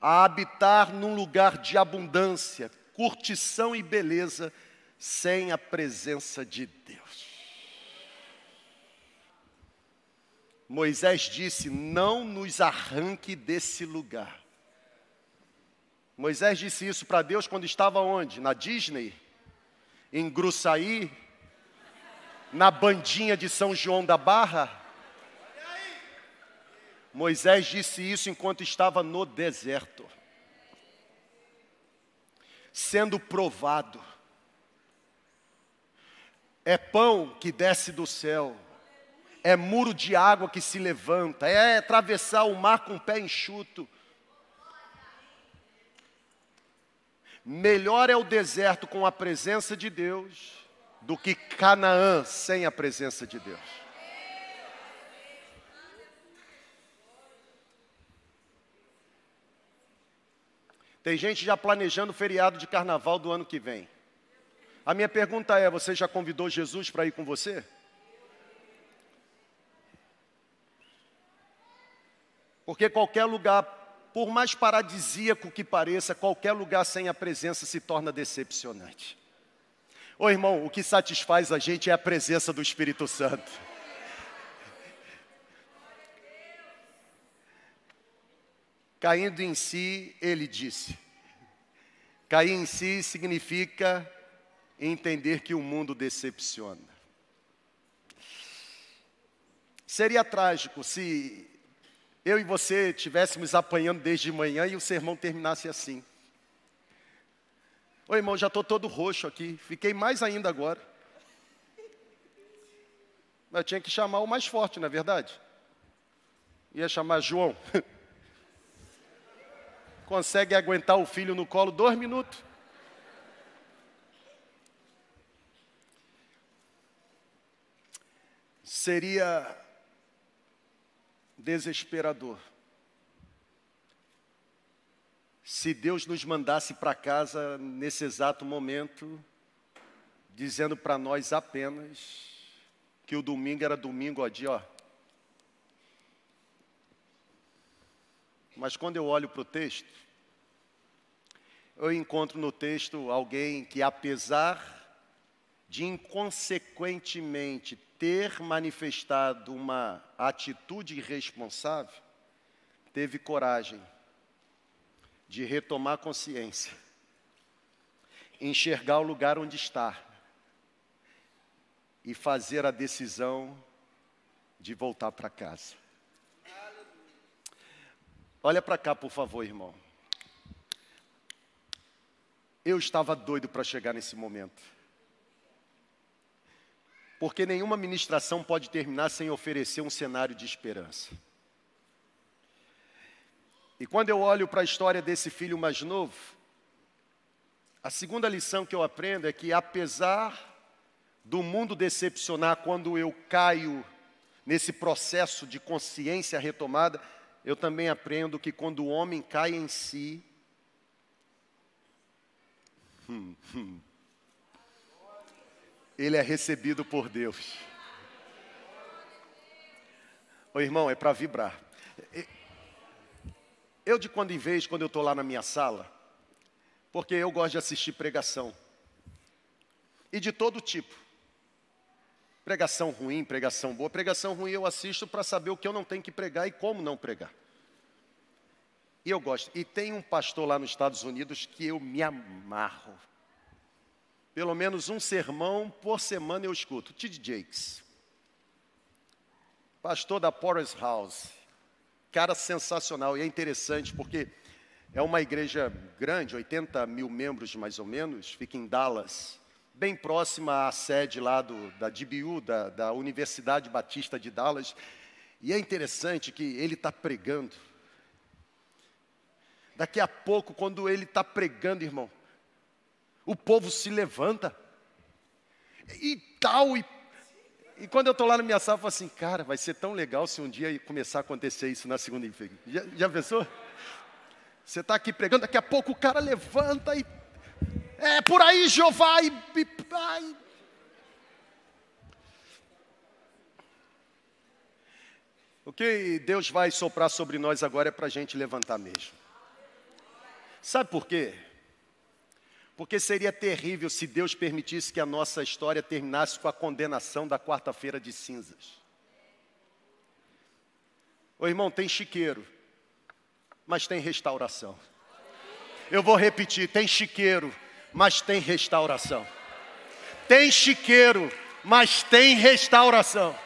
a habitar num lugar de abundância, curtição e beleza, sem a presença de Deus. Moisés disse: Não nos arranque desse lugar. Moisés disse isso para Deus quando estava onde? Na Disney? Em Gruçaí, na bandinha de São João da Barra? Moisés disse isso enquanto estava no deserto, sendo provado. É pão que desce do céu, é muro de água que se levanta, é atravessar o mar com o pé enxuto. Melhor é o deserto com a presença de Deus do que Canaã sem a presença de Deus. Tem gente já planejando o feriado de carnaval do ano que vem. A minha pergunta é: você já convidou Jesus para ir com você? Porque qualquer lugar, por mais paradisíaco que pareça, qualquer lugar sem a presença se torna decepcionante. Ô irmão, o que satisfaz a gente é a presença do Espírito Santo. Caindo em si, ele disse. Cair em si significa entender que o mundo decepciona. Seria trágico se eu e você estivéssemos apanhando desde manhã e o sermão terminasse assim. Ô irmão, já estou todo roxo aqui, fiquei mais ainda agora. Mas eu tinha que chamar o mais forte, não é verdade? Ia chamar João. consegue aguentar o filho no colo dois minutos. Seria desesperador se Deus nos mandasse para casa nesse exato momento, dizendo para nós apenas que o domingo era domingo, ó, dia, ó. Mas quando eu olho para o texto, eu encontro no texto alguém que, apesar de inconsequentemente ter manifestado uma atitude irresponsável, teve coragem de retomar consciência, enxergar o lugar onde está e fazer a decisão de voltar para casa. Olha para cá, por favor, irmão. Eu estava doido para chegar nesse momento. Porque nenhuma ministração pode terminar sem oferecer um cenário de esperança. E quando eu olho para a história desse filho mais novo, a segunda lição que eu aprendo é que, apesar do mundo decepcionar quando eu caio nesse processo de consciência retomada, eu também aprendo que quando o homem cai em si, ele é recebido por Deus. Ô irmão, é para vibrar. Eu, de quando em vez, quando eu estou lá na minha sala, porque eu gosto de assistir pregação, e de todo tipo. Pregação ruim, pregação boa. Pregação ruim eu assisto para saber o que eu não tenho que pregar e como não pregar. E eu gosto. E tem um pastor lá nos Estados Unidos que eu me amarro. Pelo menos um sermão por semana eu escuto. T.D. Jakes. Pastor da Porter's House. Cara sensacional. E é interessante porque é uma igreja grande, 80 mil membros mais ou menos, fica em Dallas bem próxima à sede lá do, da DBU, da, da Universidade Batista de Dallas. E é interessante que ele está pregando. Daqui a pouco, quando ele está pregando, irmão, o povo se levanta. E tal, e, e quando eu estou lá na minha sala, eu falo assim, cara, vai ser tão legal se um dia começar a acontecer isso na segunda feira Já, já pensou? Você está aqui pregando, daqui a pouco o cara levanta e é por aí, Jeová, e, e ai. O que Deus vai soprar sobre nós agora é para a gente levantar mesmo. Sabe por quê? Porque seria terrível se Deus permitisse que a nossa história terminasse com a condenação da quarta-feira de cinzas. O irmão, tem chiqueiro, mas tem restauração. Eu vou repetir: tem chiqueiro, mas tem restauração. Tem chiqueiro, mas tem restauração.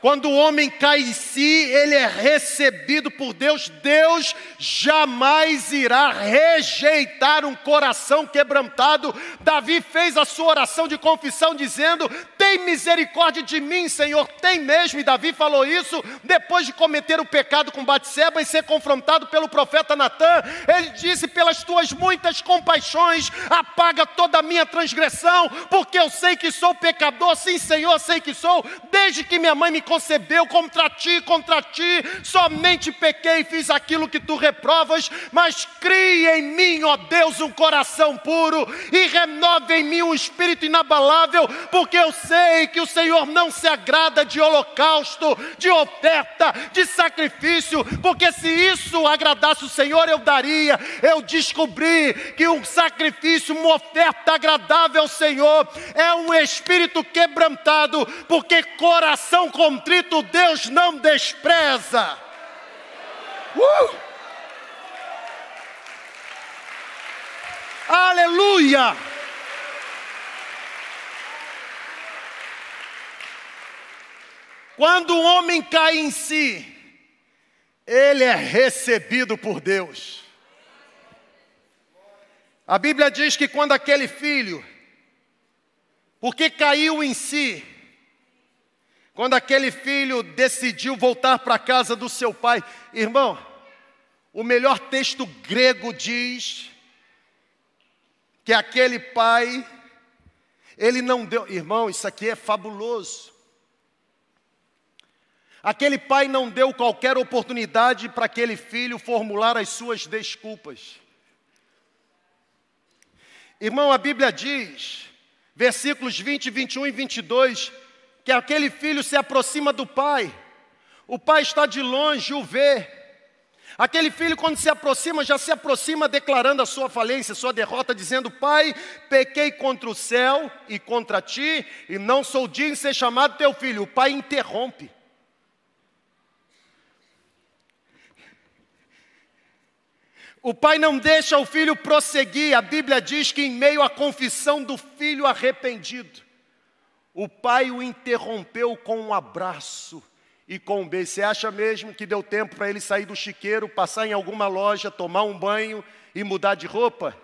Quando o homem cai em si, ele é recebido por Deus. Deus jamais irá rejeitar um coração quebrantado. Davi fez a sua oração de confissão dizendo: Tem misericórdia de mim, Senhor. Tem mesmo. E Davi falou isso depois de cometer o pecado com Batseba e ser confrontado pelo profeta Natã. Ele disse: Pelas tuas muitas compaixões, apaga toda a minha transgressão, porque eu sei que sou pecador. Sim, Senhor, sei que sou. Desde que minha mãe me concebeu contra ti, contra ti, somente pequei e fiz aquilo que tu reprovas, mas crie em mim, ó Deus, um coração puro e renove em mim um espírito inabalável, porque eu sei que o Senhor não se agrada de holocausto, de oferta, de sacrifício, porque se isso agradasse o Senhor, eu daria. Eu descobri que um sacrifício, uma oferta agradável ao Senhor é um espírito quebrantado, porque coração com contrito Deus não despreza. Uh! Aleluia! Quando o homem cai em si, ele é recebido por Deus. A Bíblia diz que quando aquele filho, porque caiu em si, quando aquele filho decidiu voltar para a casa do seu pai, irmão, o melhor texto grego diz que aquele pai, ele não deu, irmão, isso aqui é fabuloso. Aquele pai não deu qualquer oportunidade para aquele filho formular as suas desculpas. Irmão, a Bíblia diz, versículos 20, 21 e 22, que aquele filho se aproxima do pai, o pai está de longe, o vê. Aquele filho, quando se aproxima, já se aproxima declarando a sua falência, sua derrota, dizendo: Pai, pequei contra o céu e contra ti, e não sou digno de ser chamado teu filho. O pai interrompe. O pai não deixa o filho prosseguir. A Bíblia diz que, em meio à confissão do filho arrependido, o pai o interrompeu com um abraço e com um beijo. Você acha mesmo que deu tempo para ele sair do chiqueiro, passar em alguma loja, tomar um banho e mudar de roupa?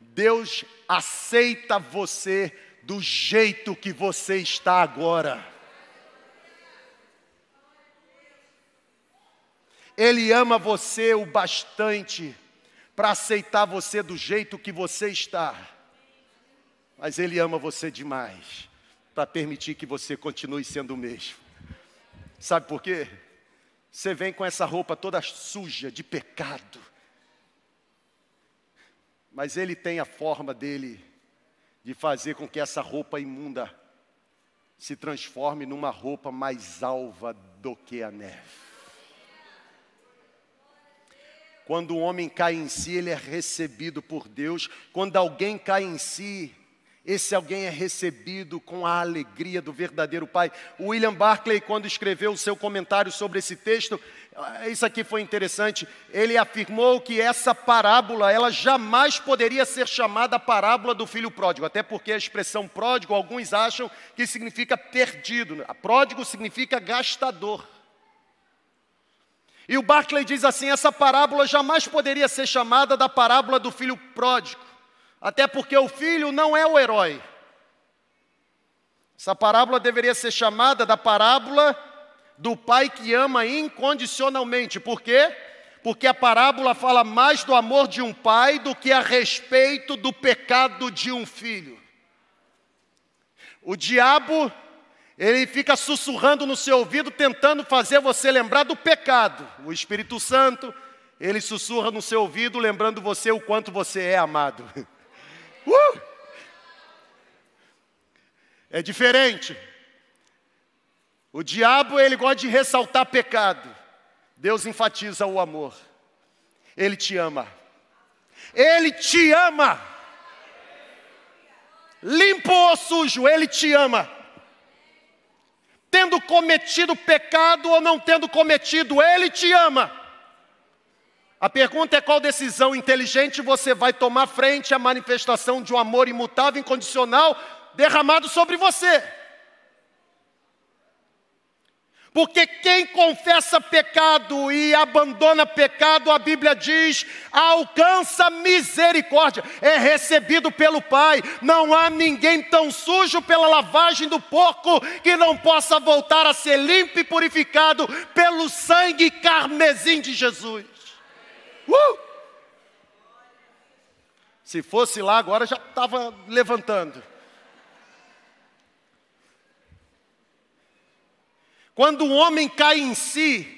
Deus aceita você do jeito que você está agora. Ele ama você o bastante para aceitar você do jeito que você está. Mas Ele ama você demais para permitir que você continue sendo o mesmo. Sabe por quê? Você vem com essa roupa toda suja de pecado. Mas ele tem a forma dele de fazer com que essa roupa imunda se transforme numa roupa mais alva do que a neve. Quando o homem cai em si, ele é recebido por Deus. Quando alguém cai em si, esse alguém é recebido com a alegria do verdadeiro Pai. William Barclay, quando escreveu o seu comentário sobre esse texto, ah, isso aqui foi interessante. Ele afirmou que essa parábola, ela jamais poderia ser chamada parábola do filho pródigo, até porque a expressão pródigo, alguns acham que significa perdido. Pródigo significa gastador. E o Barclay diz assim: essa parábola jamais poderia ser chamada da parábola do filho pródigo até porque o filho não é o herói. Essa parábola deveria ser chamada da parábola do pai que ama incondicionalmente. Por quê? Porque a parábola fala mais do amor de um pai do que a respeito do pecado de um filho. O diabo, ele fica sussurrando no seu ouvido, tentando fazer você lembrar do pecado. O Espírito Santo, ele sussurra no seu ouvido, lembrando você o quanto você é amado. Uh! É diferente. O diabo, ele gosta de ressaltar pecado. Deus enfatiza o amor. Ele te ama. Ele te ama. Limpo ou sujo, ele te ama. Tendo cometido pecado ou não tendo cometido, ele te ama. A pergunta é qual decisão inteligente você vai tomar frente à manifestação de um amor imutável, incondicional, derramado sobre você. Porque quem confessa pecado e abandona pecado, a Bíblia diz, alcança misericórdia, é recebido pelo Pai. Não há ninguém tão sujo pela lavagem do porco que não possa voltar a ser limpo e purificado pelo sangue carmesim de Jesus. Uh! Se fosse lá agora já estava levantando. Quando o homem cai em si,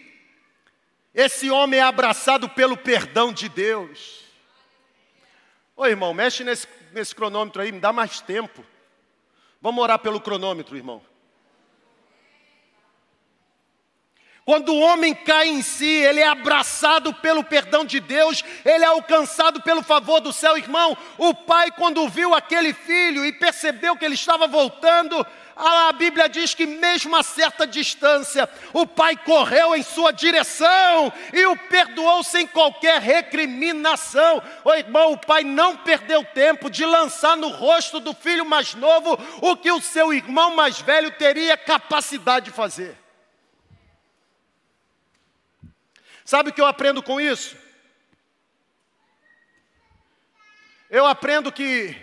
esse homem é abraçado pelo perdão de Deus. Ô irmão, mexe nesse, nesse cronômetro aí, me dá mais tempo. Vamos orar pelo cronômetro, irmão. Quando o homem cai em si, ele é abraçado pelo perdão de Deus, ele é alcançado pelo favor do céu, irmão. O pai, quando viu aquele filho e percebeu que ele estava voltando, a Bíblia diz que, mesmo a certa distância, o pai correu em sua direção e o perdoou sem qualquer recriminação. O irmão, o pai não perdeu tempo de lançar no rosto do filho mais novo o que o seu irmão mais velho teria capacidade de fazer. Sabe o que eu aprendo com isso? Eu aprendo que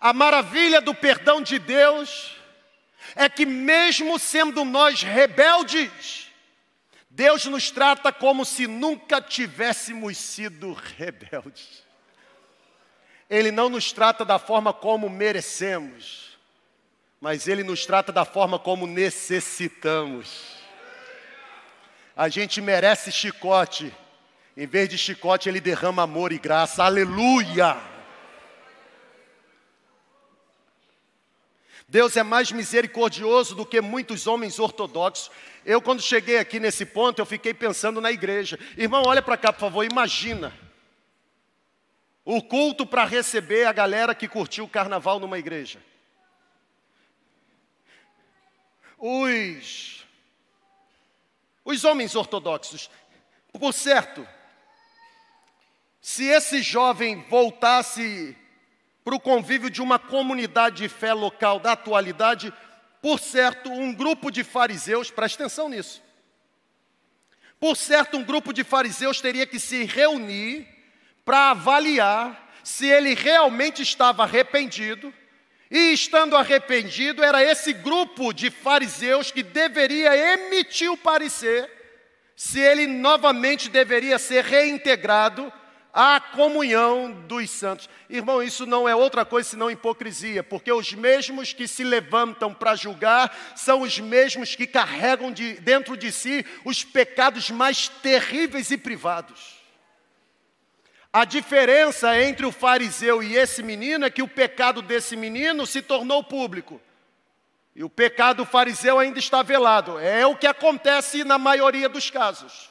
a maravilha do perdão de Deus é que, mesmo sendo nós rebeldes, Deus nos trata como se nunca tivéssemos sido rebeldes. Ele não nos trata da forma como merecemos, mas Ele nos trata da forma como necessitamos. A gente merece chicote. Em vez de chicote, ele derrama amor e graça. Aleluia! Deus é mais misericordioso do que muitos homens ortodoxos. Eu, quando cheguei aqui nesse ponto, eu fiquei pensando na igreja. Irmão, olha para cá, por favor, imagina. O culto para receber a galera que curtiu o carnaval numa igreja. Os os homens ortodoxos, por certo, se esse jovem voltasse para o convívio de uma comunidade de fé local da atualidade, por certo, um grupo de fariseus, presta atenção nisso. Por certo, um grupo de fariseus teria que se reunir para avaliar se ele realmente estava arrependido e estando arrependido, era esse grupo de fariseus que deveria emitir o parecer se ele novamente deveria ser reintegrado à comunhão dos santos. Irmão, isso não é outra coisa senão hipocrisia, porque os mesmos que se levantam para julgar são os mesmos que carregam de, dentro de si os pecados mais terríveis e privados. A diferença entre o fariseu e esse menino é que o pecado desse menino se tornou público. E o pecado do fariseu ainda está velado. É o que acontece na maioria dos casos.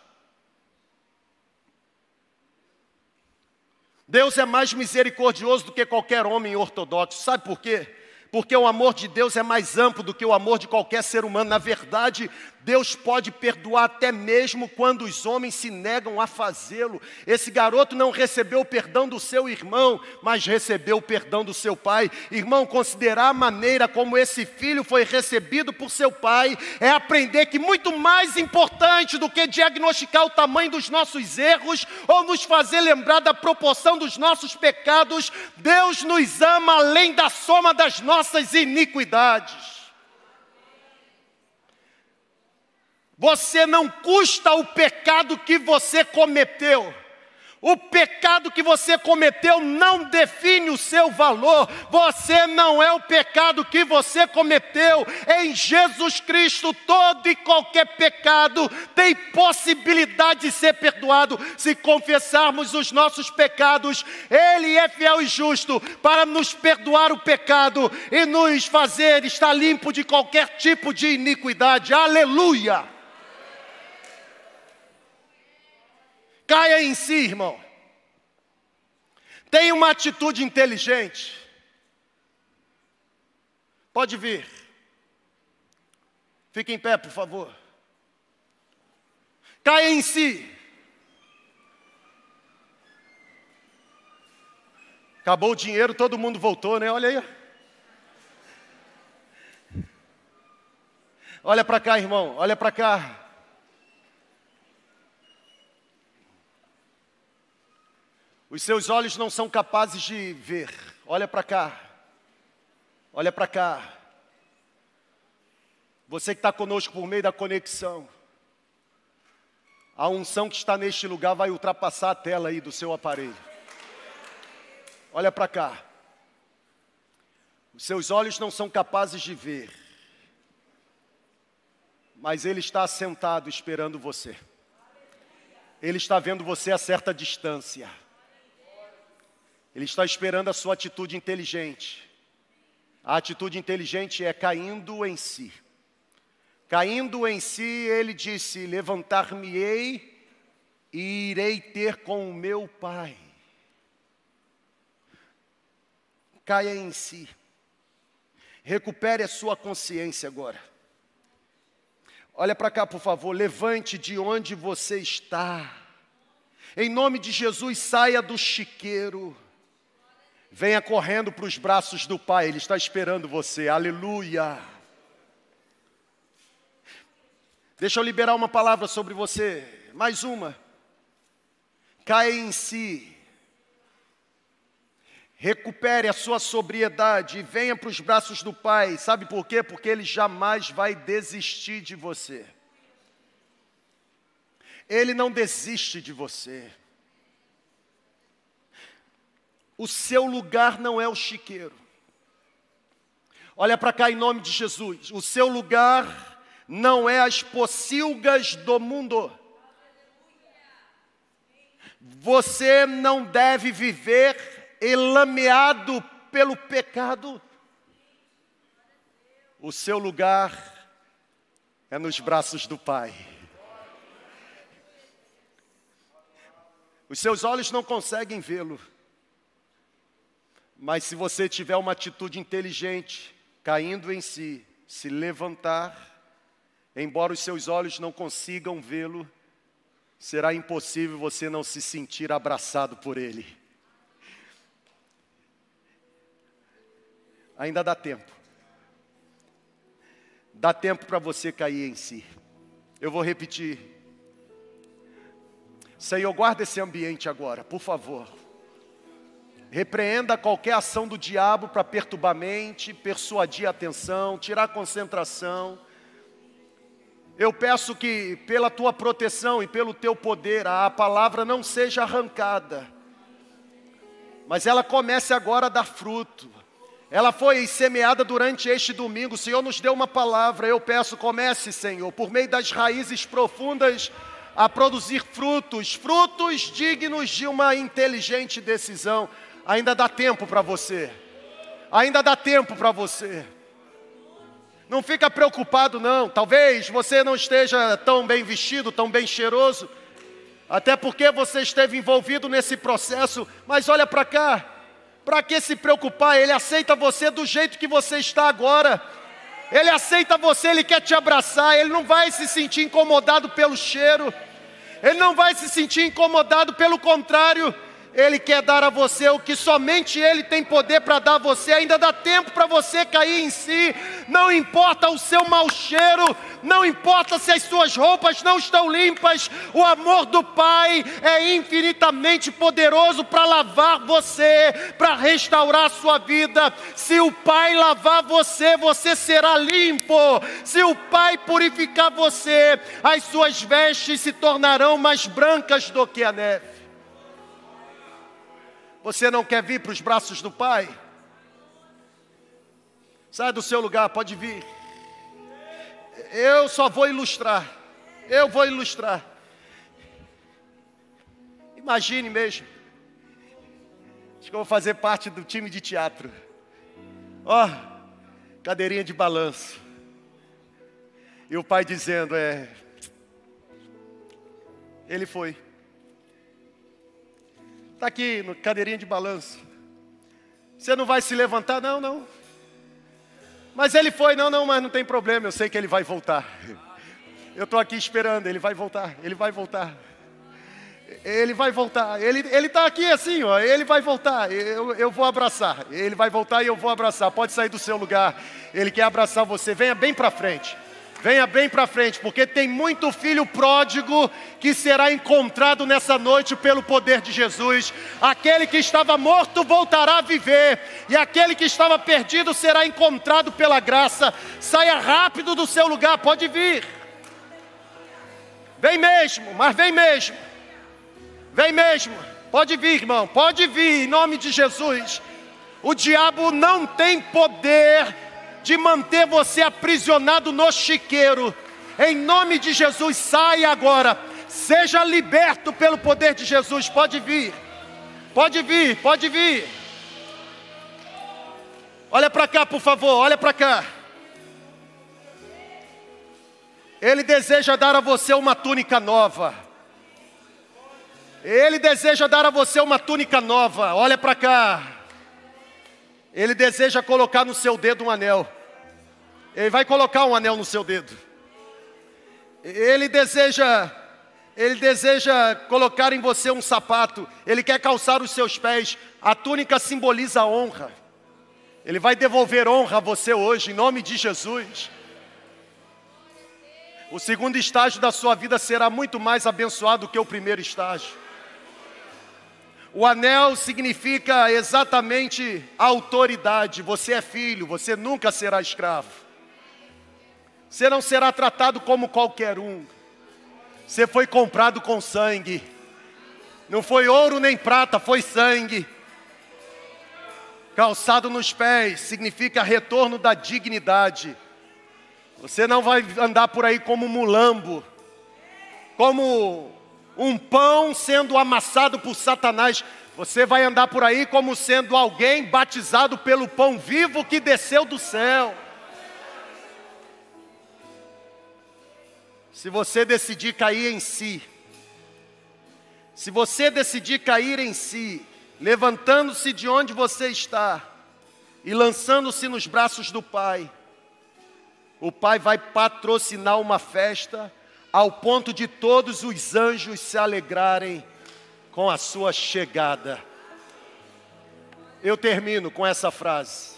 Deus é mais misericordioso do que qualquer homem ortodoxo. Sabe por quê? Porque o amor de Deus é mais amplo do que o amor de qualquer ser humano. Na verdade, Deus pode perdoar até mesmo quando os homens se negam a fazê-lo. Esse garoto não recebeu o perdão do seu irmão, mas recebeu o perdão do seu pai. Irmão, considerar a maneira como esse filho foi recebido por seu pai é aprender que muito mais importante do que diagnosticar o tamanho dos nossos erros ou nos fazer lembrar da proporção dos nossos pecados, Deus nos ama além da soma das nossas iniquidades. Você não custa o pecado que você cometeu. O pecado que você cometeu não define o seu valor. Você não é o pecado que você cometeu. Em Jesus Cristo, todo e qualquer pecado tem possibilidade de ser perdoado. Se confessarmos os nossos pecados, Ele é fiel e justo para nos perdoar o pecado e nos fazer estar limpo de qualquer tipo de iniquidade. Aleluia! Caia em si, irmão. Tenha uma atitude inteligente. Pode vir. Fique em pé, por favor. Caia em si. Acabou o dinheiro, todo mundo voltou, né? Olha aí. Olha para cá, irmão. Olha para cá. Os seus olhos não são capazes de ver. Olha para cá. Olha para cá. Você que está conosco por meio da conexão. A unção que está neste lugar vai ultrapassar a tela aí do seu aparelho. Olha para cá. Os seus olhos não são capazes de ver, mas Ele está sentado esperando você. Ele está vendo você a certa distância. Ele está esperando a sua atitude inteligente. A atitude inteligente é caindo em si. Caindo em si, ele disse: Levantar-me-ei e irei ter com o meu Pai. Caia em si. Recupere a sua consciência agora. Olha para cá, por favor. Levante de onde você está. Em nome de Jesus, saia do chiqueiro. Venha correndo para os braços do Pai, Ele está esperando você. Aleluia. Deixa eu liberar uma palavra sobre você. Mais uma. Caia em si. Recupere a sua sobriedade e venha para os braços do Pai. Sabe por quê? Porque Ele jamais vai desistir de você. Ele não desiste de você. O seu lugar não é o chiqueiro. Olha para cá em nome de Jesus. O seu lugar não é as pocilgas do mundo. Você não deve viver elameado pelo pecado. O seu lugar é nos braços do Pai. Os seus olhos não conseguem vê-lo. Mas se você tiver uma atitude inteligente, caindo em si, se levantar, embora os seus olhos não consigam vê-lo, será impossível você não se sentir abraçado por Ele. Ainda dá tempo. Dá tempo para você cair em si. Eu vou repetir. Senhor, guarda esse ambiente agora, por favor. Repreenda qualquer ação do diabo para perturbar a mente, persuadir a atenção, tirar a concentração. Eu peço que, pela tua proteção e pelo teu poder, a palavra não seja arrancada, mas ela comece agora a dar fruto. Ela foi semeada durante este domingo. O Senhor nos deu uma palavra. Eu peço, comece, Senhor, por meio das raízes profundas, a produzir frutos, frutos dignos de uma inteligente decisão. Ainda dá tempo para você. Ainda dá tempo para você. Não fica preocupado não. Talvez você não esteja tão bem vestido, tão bem cheiroso, até porque você esteve envolvido nesse processo, mas olha para cá. Para que se preocupar? Ele aceita você do jeito que você está agora. Ele aceita você, ele quer te abraçar, ele não vai se sentir incomodado pelo cheiro. Ele não vai se sentir incomodado, pelo contrário, ele quer dar a você o que somente Ele tem poder para dar a você. Ainda dá tempo para você cair em si. Não importa o seu mau cheiro, não importa se as suas roupas não estão limpas. O amor do Pai é infinitamente poderoso para lavar você, para restaurar a sua vida. Se o Pai lavar você, você será limpo. Se o Pai purificar você, as suas vestes se tornarão mais brancas do que a neve. Você não quer vir para os braços do Pai? Sai do seu lugar, pode vir. Eu só vou ilustrar. Eu vou ilustrar. Imagine mesmo. Acho que eu vou fazer parte do time de teatro. Ó, oh, cadeirinha de balanço. E o pai dizendo: É. Ele foi. Está aqui no cadeirinha de balanço. Você não vai se levantar? Não, não. Mas ele foi, não, não, mas não tem problema, eu sei que ele vai voltar. Eu estou aqui esperando, ele vai voltar, ele vai voltar. Ele vai voltar, ele está aqui assim, ó, ele vai voltar, eu, eu vou abraçar. Ele vai voltar e eu vou abraçar. Pode sair do seu lugar, ele quer abraçar você. Venha bem para frente, Venha bem para frente, porque tem muito filho pródigo que será encontrado nessa noite pelo poder de Jesus. Aquele que estava morto voltará a viver, e aquele que estava perdido será encontrado pela graça. Saia rápido do seu lugar, pode vir. Vem mesmo, mas vem mesmo. Vem mesmo. Pode vir, irmão, pode vir, em nome de Jesus. O diabo não tem poder de manter você aprisionado no chiqueiro. Em nome de Jesus, saia agora. Seja liberto pelo poder de Jesus. Pode vir. Pode vir, pode vir. Olha para cá, por favor, olha para cá. Ele deseja dar a você uma túnica nova. Ele deseja dar a você uma túnica nova. Olha para cá. Ele deseja colocar no seu dedo um anel. Ele vai colocar um anel no seu dedo. Ele deseja ele deseja colocar em você um sapato, ele quer calçar os seus pés. A túnica simboliza a honra. Ele vai devolver honra a você hoje, em nome de Jesus. O segundo estágio da sua vida será muito mais abençoado que o primeiro estágio. O anel significa exatamente autoridade. Você é filho, você nunca será escravo. Você não será tratado como qualquer um. Você foi comprado com sangue. Não foi ouro nem prata, foi sangue. Calçado nos pés significa retorno da dignidade. Você não vai andar por aí como mulambo, como um pão sendo amassado por Satanás. Você vai andar por aí como sendo alguém batizado pelo pão vivo que desceu do céu. Se você decidir cair em si, se você decidir cair em si, levantando-se de onde você está e lançando-se nos braços do Pai, o Pai vai patrocinar uma festa ao ponto de todos os anjos se alegrarem com a sua chegada. Eu termino com essa frase.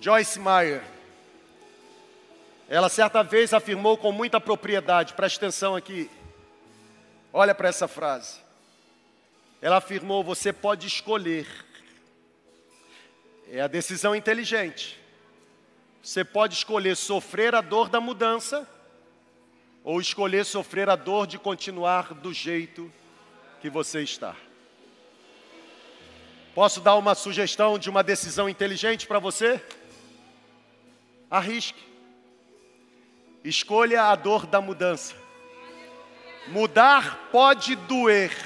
Joyce Meyer, ela certa vez afirmou com muita propriedade, preste atenção aqui, olha para essa frase. Ela afirmou: você pode escolher, é a decisão inteligente. Você pode escolher sofrer a dor da mudança ou escolher sofrer a dor de continuar do jeito que você está. Posso dar uma sugestão de uma decisão inteligente para você? Arrisque. Escolha a dor da mudança. Mudar pode doer,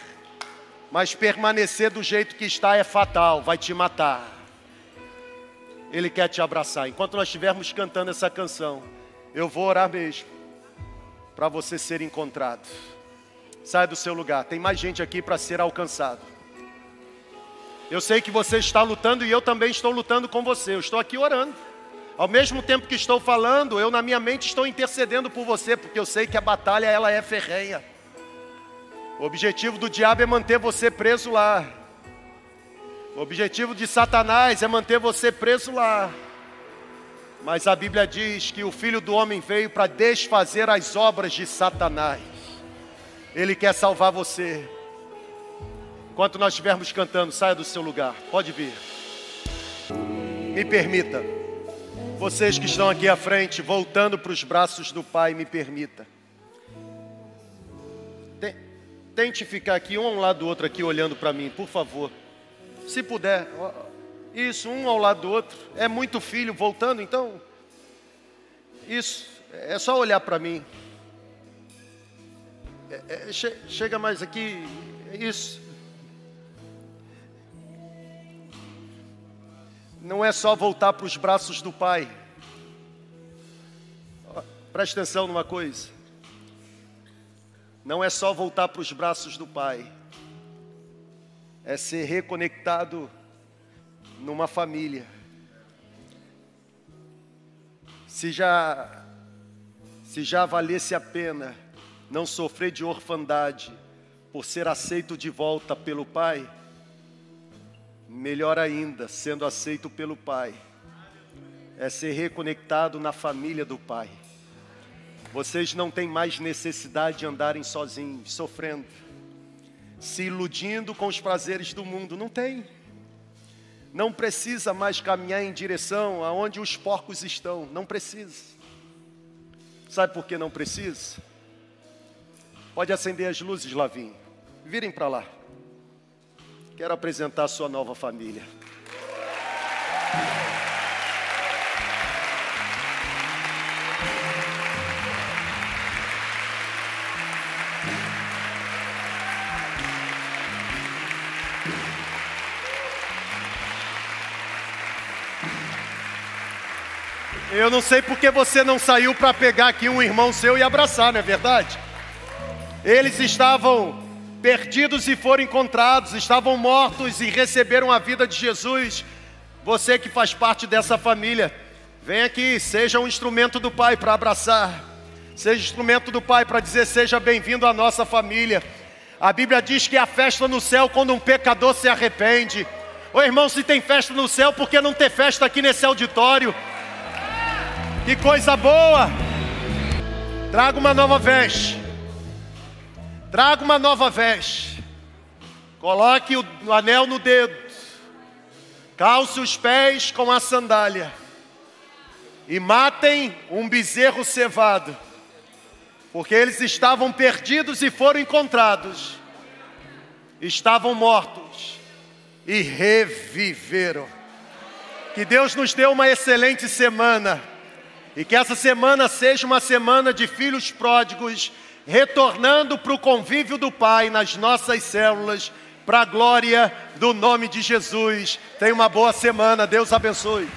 mas permanecer do jeito que está é fatal, vai te matar. Ele quer te abraçar. Enquanto nós estivermos cantando essa canção, eu vou orar mesmo para você ser encontrado. Saia do seu lugar, tem mais gente aqui para ser alcançado. Eu sei que você está lutando e eu também estou lutando com você. Eu estou aqui orando. Ao mesmo tempo que estou falando, eu na minha mente estou intercedendo por você, porque eu sei que a batalha ela é ferrenha. O objetivo do diabo é manter você preso lá. O objetivo de Satanás é manter você preso lá. Mas a Bíblia diz que o Filho do Homem veio para desfazer as obras de Satanás. Ele quer salvar você. Enquanto nós estivermos cantando, saia do seu lugar. Pode vir. Me permita. Vocês que estão aqui à frente, voltando para os braços do Pai, me permita. Tente ficar aqui um ao lado do outro aqui olhando para mim, por favor. Se puder. Isso, um ao lado do outro. É muito filho voltando, então. Isso, é só olhar para mim. É, é, che chega mais aqui. Isso. Não é só voltar para os braços do Pai. Preste atenção numa coisa. Não é só voltar para os braços do Pai. É ser reconectado numa família. Se já se já valesse a pena não sofrer de orfandade por ser aceito de volta pelo pai, melhor ainda, sendo aceito pelo pai, é ser reconectado na família do Pai. Vocês não têm mais necessidade de andarem sozinhos, sofrendo, se iludindo com os prazeres do mundo. Não tem. Não precisa mais caminhar em direção aonde os porcos estão. Não precisa. Sabe por que não precisa? Pode acender as luzes, Lavinho. Virem para lá. Quero apresentar a sua nova família. Eu não sei porque você não saiu para pegar aqui um irmão seu e abraçar, não é verdade? Eles estavam perdidos e foram encontrados, estavam mortos e receberam a vida de Jesus. Você que faz parte dessa família, vem aqui, seja um instrumento do Pai para abraçar, seja instrumento do Pai para dizer: seja bem-vindo à nossa família. A Bíblia diz que há festa no céu quando um pecador se arrepende. Ô irmão, se tem festa no céu, por que não ter festa aqui nesse auditório? Que coisa boa! Traga uma nova veste. Traga uma nova veste. Coloque o anel no dedo. Calce os pés com a sandália. E matem um bezerro cevado. Porque eles estavam perdidos e foram encontrados. Estavam mortos e reviveram. Que Deus nos dê uma excelente semana e que essa semana seja uma semana de filhos pródigos, retornando para o convívio do Pai nas nossas células, para a glória do nome de Jesus. Tenha uma boa semana, Deus abençoe.